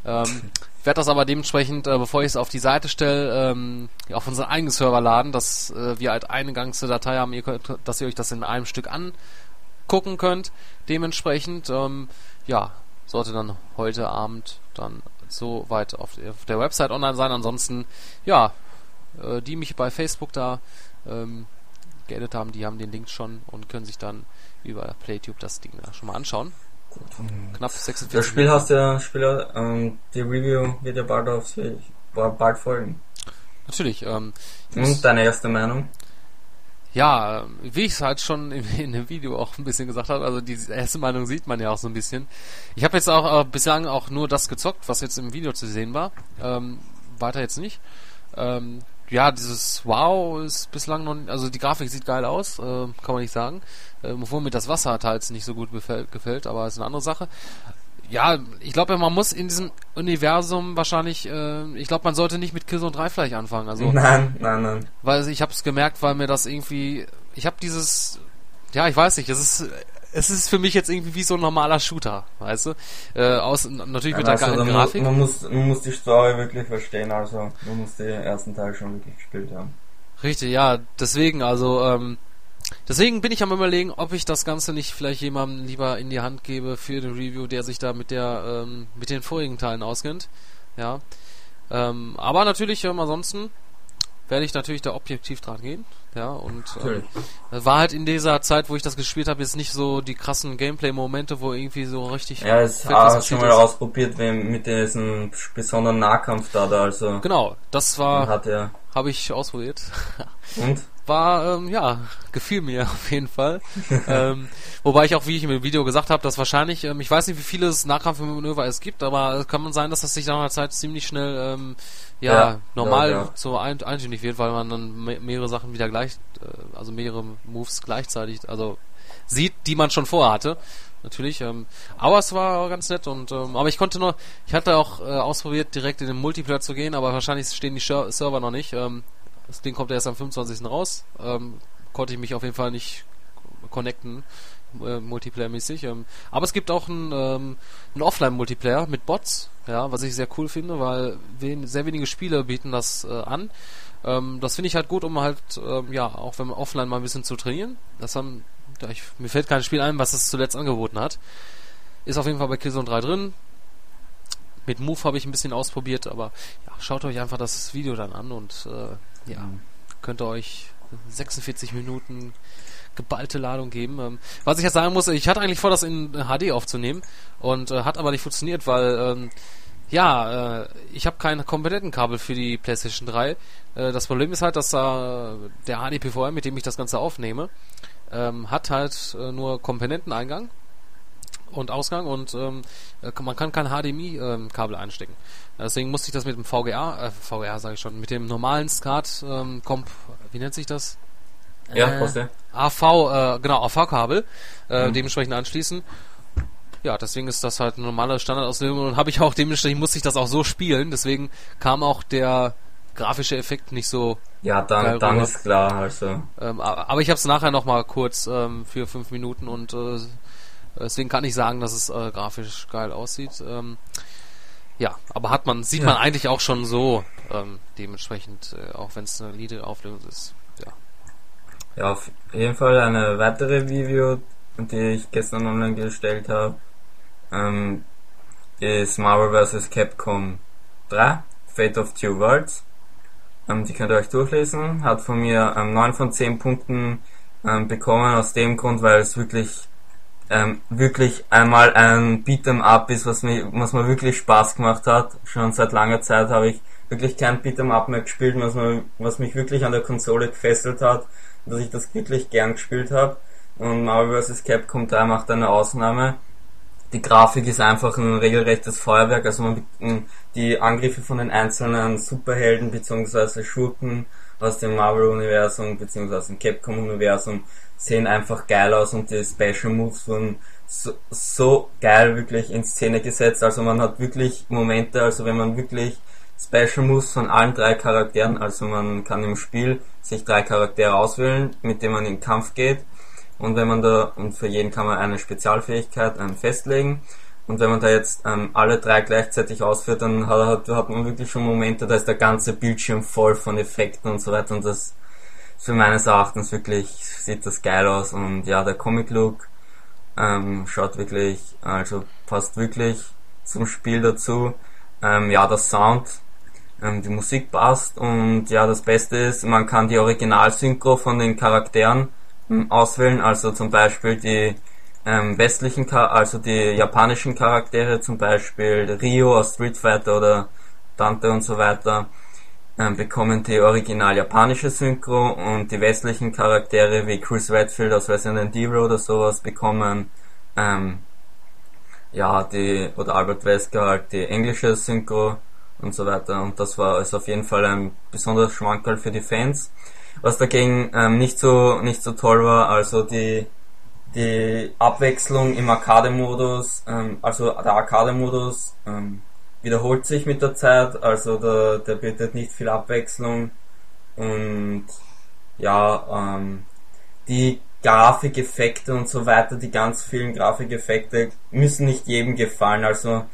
Ähm, werde das aber dementsprechend, äh, bevor ich es auf die Seite stelle, ähm, auf unseren eigenen Server laden, dass äh, wir halt eine ganze Datei haben, ihr könnt, dass ihr euch das in einem Stück angucken könnt. Dementsprechend, ähm, ja, sollte dann heute Abend dann so weit auf, auf der Website online sein. Ansonsten, ja, äh, die mich bei Facebook da ähm, geedit haben, die haben den Link schon und können sich dann über Playtube das Ding da schon mal anschauen. Gut. Knapp 46 Das Spiel hast du ja, Spieler, ähm, die Review wird ja bald auf bald folgen. Natürlich. Ähm, Und deine erste Meinung? Ja, wie ich es halt schon in, in, dem Video auch ein bisschen gesagt habe, also die erste Meinung sieht man ja auch so ein bisschen. Ich habe jetzt auch äh, bislang auch nur das gezockt, was jetzt im Video zu sehen war. Ähm, weiter jetzt nicht. Ähm, ja, dieses Wow ist bislang noch, also die Grafik sieht geil aus, äh, kann man nicht sagen. Äh, obwohl mir das Wasser teils nicht so gut gefällt, gefällt aber ist eine andere Sache ja, ich glaube, man muss in diesem Universum wahrscheinlich, äh, ich glaube, man sollte nicht mit Killzone 3 vielleicht anfangen. Also, nein, nein, nein. Weil ich habe es gemerkt, weil mir das irgendwie, ich habe dieses, ja, ich weiß nicht, es ist, es ist für mich jetzt irgendwie wie so ein normaler Shooter, weißt du? Äh, aus, natürlich mit also, der geilen Grafik. Man muss, man muss die Story wirklich verstehen, also man muss den ersten Teil schon wirklich gespielt haben. Richtig, ja, deswegen, also, ähm, Deswegen bin ich am überlegen, ob ich das Ganze nicht vielleicht jemandem lieber in die Hand gebe für den Review, der sich da mit der ähm, mit den vorigen Teilen auskennt. Ja. Ähm, aber natürlich, ähm, ansonsten werde ich natürlich da objektiv dran gehen. Ja, und ähm, war halt in dieser Zeit, wo ich das gespielt habe, jetzt nicht so die krassen Gameplay-Momente, wo irgendwie so richtig. Ja, es hast schon mal ist. ausprobiert mit diesem besonderen Nahkampf da, da also. Genau, das war. Hat ja. Habe ich ausprobiert. Und? War, ähm, ja, gefiel mir auf jeden Fall. ähm, wobei ich auch, wie ich im Video gesagt habe, dass wahrscheinlich, ähm, ich weiß nicht, wie viele Nahkampfmanöver es gibt, aber es kann man sein, dass das sich nach einer Zeit ziemlich schnell, ähm, ja, ja normal ja, ja. so ein, eintönig wird, weil man dann me mehrere Sachen wieder gleich, äh, also mehrere Moves gleichzeitig, also sieht, die man schon vorher hatte. Natürlich, ähm, aber es war ganz nett und ähm, aber ich konnte nur, ich hatte auch äh, ausprobiert, direkt in den Multiplayer zu gehen, aber wahrscheinlich stehen die Server noch nicht. Ähm, das Ding kommt erst am 25. raus. Ähm, konnte ich mich auf jeden Fall nicht connecten, äh, Multiplayer-mäßig. Ähm, aber es gibt auch einen, ähm, einen Offline-Multiplayer mit Bots, ja, was ich sehr cool finde, weil wen, sehr wenige Spiele bieten das äh, an. Ähm, das finde ich halt gut, um halt, ähm, ja, auch wenn man offline mal ein bisschen zu trainieren. Das haben, ja, ich, mir fällt kein Spiel ein, was es zuletzt angeboten hat. Ist auf jeden Fall bei Killzone 3 drin. Mit Move habe ich ein bisschen ausprobiert, aber ja, schaut euch einfach das Video dann an und äh, ja, mhm. könnt ihr euch 46 Minuten geballte Ladung geben. Ähm, was ich jetzt sagen muss, ich hatte eigentlich vor, das in HD aufzunehmen und äh, hat aber nicht funktioniert, weil ähm, ja, äh, ich habe kein Komponentenkabel für die PlayStation 3. Äh, das Problem ist halt, dass äh, der HDPVR, mit dem ich das Ganze aufnehme, ähm, hat halt äh, nur Komponenteneingang und Ausgang und ähm, äh, man kann kein HDMI-Kabel ähm, einstecken. Deswegen musste ich das mit dem VGA, äh, VGA sage ich schon, mit dem normalen SCART ähm, Comp, wie nennt sich das? Ja, äh, AV, äh, genau, AV-Kabel äh, mhm. dementsprechend anschließen. Ja, deswegen ist das halt eine normale Standardauslegung und habe ich auch dementsprechend musste ich das auch so spielen. Deswegen kam auch der grafische Effekt nicht so. Ja, dann, dann ist klar, also. Ähm, aber ich habe es nachher noch mal kurz ähm, für fünf Minuten und äh, deswegen kann ich sagen, dass es äh, grafisch geil aussieht. Ähm, ja, aber hat man, sieht ja. man eigentlich auch schon so, ähm, dementsprechend, äh, auch wenn es eine niedrige Auflösung ist. Ja. Ja, auf jeden Fall eine weitere Video, die ich gestern online gestellt habe, ähm, ist Marvel vs. Capcom 3, Fate of Two Worlds. Ähm, die könnt ihr euch durchlesen. Hat von mir ähm, 9 von 10 Punkten ähm, bekommen, aus dem Grund, weil es wirklich ähm, wirklich einmal ein Beat'em Up ist, was mir, was mir wirklich Spaß gemacht hat. Schon seit langer Zeit habe ich wirklich kein Beat'em Up mehr gespielt, was, mir, was mich wirklich an der Konsole gefesselt hat, dass ich das wirklich gern gespielt habe. Und Marvel vs. Capcom 3 macht eine Ausnahme. Die Grafik ist einfach ein regelrechtes Feuerwerk, also man, die Angriffe von den einzelnen Superhelden bzw. Schurken aus dem Marvel-Universum bzw. dem Capcom-Universum sehen einfach geil aus und die Special Moves wurden so, so geil wirklich in Szene gesetzt. Also man hat wirklich Momente, also wenn man wirklich Special Moves von allen drei Charakteren, also man kann im Spiel sich drei Charaktere auswählen, mit denen man in den Kampf geht. Und wenn man da, und für jeden kann man eine Spezialfähigkeit ähm, festlegen. Und wenn man da jetzt ähm, alle drei gleichzeitig ausführt, dann hat, hat man wirklich schon Momente, da ist der ganze Bildschirm voll von Effekten und so weiter. Und das für meines Erachtens wirklich sieht das geil aus und ja, der Comic Look ähm, schaut wirklich, also passt wirklich zum Spiel dazu. Ähm, ja, der Sound, ähm, die Musik passt und ja, das Beste ist, man kann die Original-Synchro von den Charakteren ähm, auswählen, also zum Beispiel die ähm, westlichen, also die japanischen Charaktere, zum Beispiel Rio aus Street Fighter oder Dante und so weiter bekommen die original japanische Synchro und die westlichen Charaktere wie Chris Redfield aus Resident Evil oder sowas bekommen ähm, ja die oder Albert Wesker halt die englische Synchro und so weiter und das war also auf jeden Fall ein besonderes Schmankerl für die Fans. Was dagegen ähm, nicht so nicht so toll war, also die die Abwechslung im Arcade-Modus, ähm, also der Arcade-Modus ähm, wiederholt sich mit der Zeit, also der, der bietet nicht viel Abwechslung und ja, ähm, die Grafikeffekte und so weiter, die ganz vielen Grafikeffekte müssen nicht jedem gefallen, also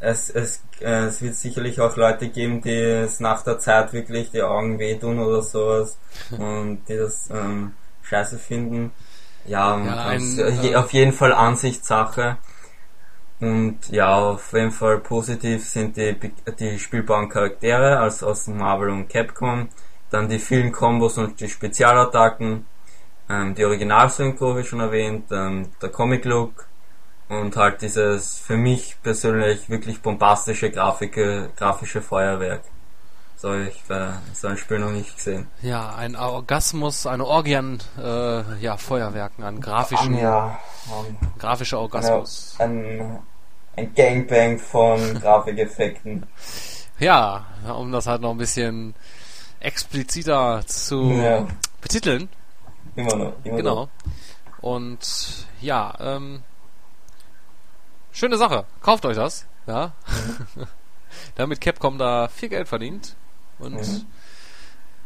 es, es, äh, es wird sicherlich auch Leute geben, die es nach der Zeit wirklich die Augen wehtun oder sowas und die das ähm, scheiße finden. Ja, ja ein, äh, auf jeden Fall Ansichtssache. Und ja, auf jeden Fall positiv sind die, die spielbaren Charaktere, also aus Marvel und Capcom. Dann die vielen Kombos und die Spezialattacken. Ähm, die Originalsynchro, wie schon erwähnt. Ähm, der Comic Look. Und halt dieses für mich persönlich wirklich bombastische Grafike, grafische Feuerwerk. So, ich äh, so ein Spiel noch nicht gesehen. Ja, ein Orgasmus, eine Orgie an äh, ja, Feuerwerken, an grafischen, ja, um, grafischer Orgasmus. Ja, ein, ein Gangbang von Grafikeffekten. Ja, um das halt noch ein bisschen expliziter zu ja. betiteln. Immer noch. Immer genau. Noch. Und ja, ähm, schöne Sache. Kauft euch das. Ja. Mhm. Damit Capcom da viel Geld verdient. Und mhm.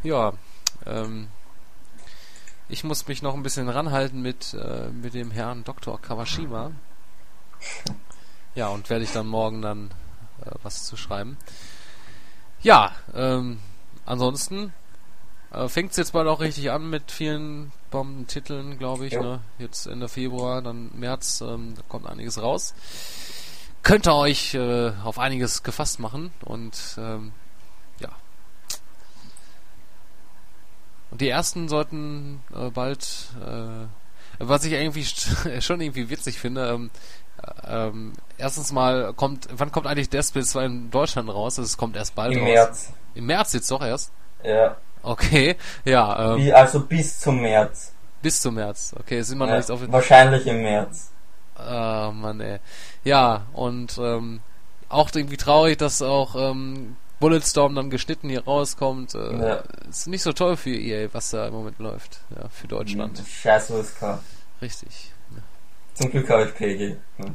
ja, ähm, ich muss mich noch ein bisschen ranhalten mit, äh, mit dem Herrn Dr. Kawashima. Ja, und werde ich dann morgen dann äh, was zu schreiben. Ja, ähm, ansonsten äh, fängt es jetzt bald auch richtig an mit vielen Bombentiteln, glaube ich. Ja. Ne? Jetzt Ende Februar, dann März, ähm, da kommt einiges raus. Könnt ihr euch äh, auf einiges gefasst machen und ähm, Und die ersten sollten äh, bald, äh, was ich irgendwie schon irgendwie witzig finde, ähm, äh, ähm, erstens mal kommt, wann kommt eigentlich Death Space 2 in Deutschland raus? Es kommt erst bald Im raus. März. Im März jetzt doch erst? Ja. Okay, ja. Ähm, Wie, also bis zum März. Bis zum März, okay, sind wir ja, noch nicht auf... Wahrscheinlich im März. Ah, Mann, ey. Ja, und ähm, auch irgendwie traurig, dass auch ähm, Bulletstorm dann geschnitten hier rauskommt. Äh, ja. Ist nicht so toll für EA, was da im Moment läuft. Ja, für Deutschland. Scheiß USK. Richtig. Ja. Zum Glück habe ich PG. Ne?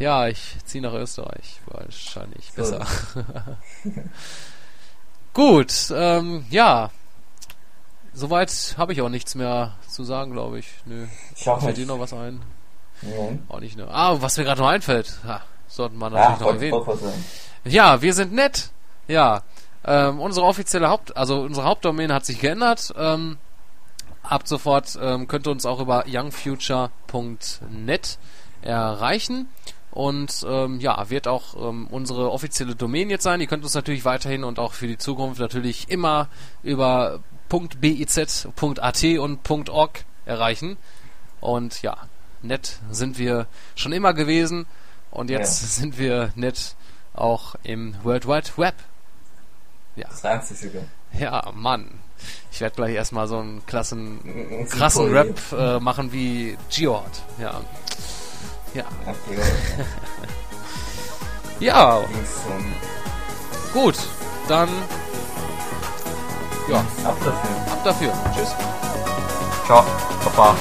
Ja, ich ziehe nach Österreich. Wahrscheinlich so. besser. Gut, ähm, ja. Soweit habe ich auch nichts mehr zu sagen, glaube ich. Nö. Fällt dir noch was ein? Nee. Auch nicht, ne? Ah, was mir gerade noch einfällt. Ha, sollten wir natürlich ja, noch erwähnen. Ja, wir sind nett. Ja, ähm, unsere offizielle Haupt, also unsere Hauptdomain hat sich geändert. Ähm, ab sofort ähm, könnt ihr uns auch über youngfuture.net erreichen. Und ähm, ja, wird auch ähm, unsere offizielle Domain jetzt sein. Ihr könnt uns natürlich weiterhin und auch für die Zukunft natürlich immer über .biz.at und .org erreichen. Und ja, nett sind wir schon immer gewesen. Und jetzt ja. sind wir nett auch im World Wide Web. Ja. Das reimt sich sogar. Ja, Mann. Ich werde gleich erstmal so einen klassen, krassen Rap äh, machen wie Geord. Ja. Ja. ja. Gut, dann. Ja. Ab dafür. Ab dafür. Tschüss. Ciao. Papa.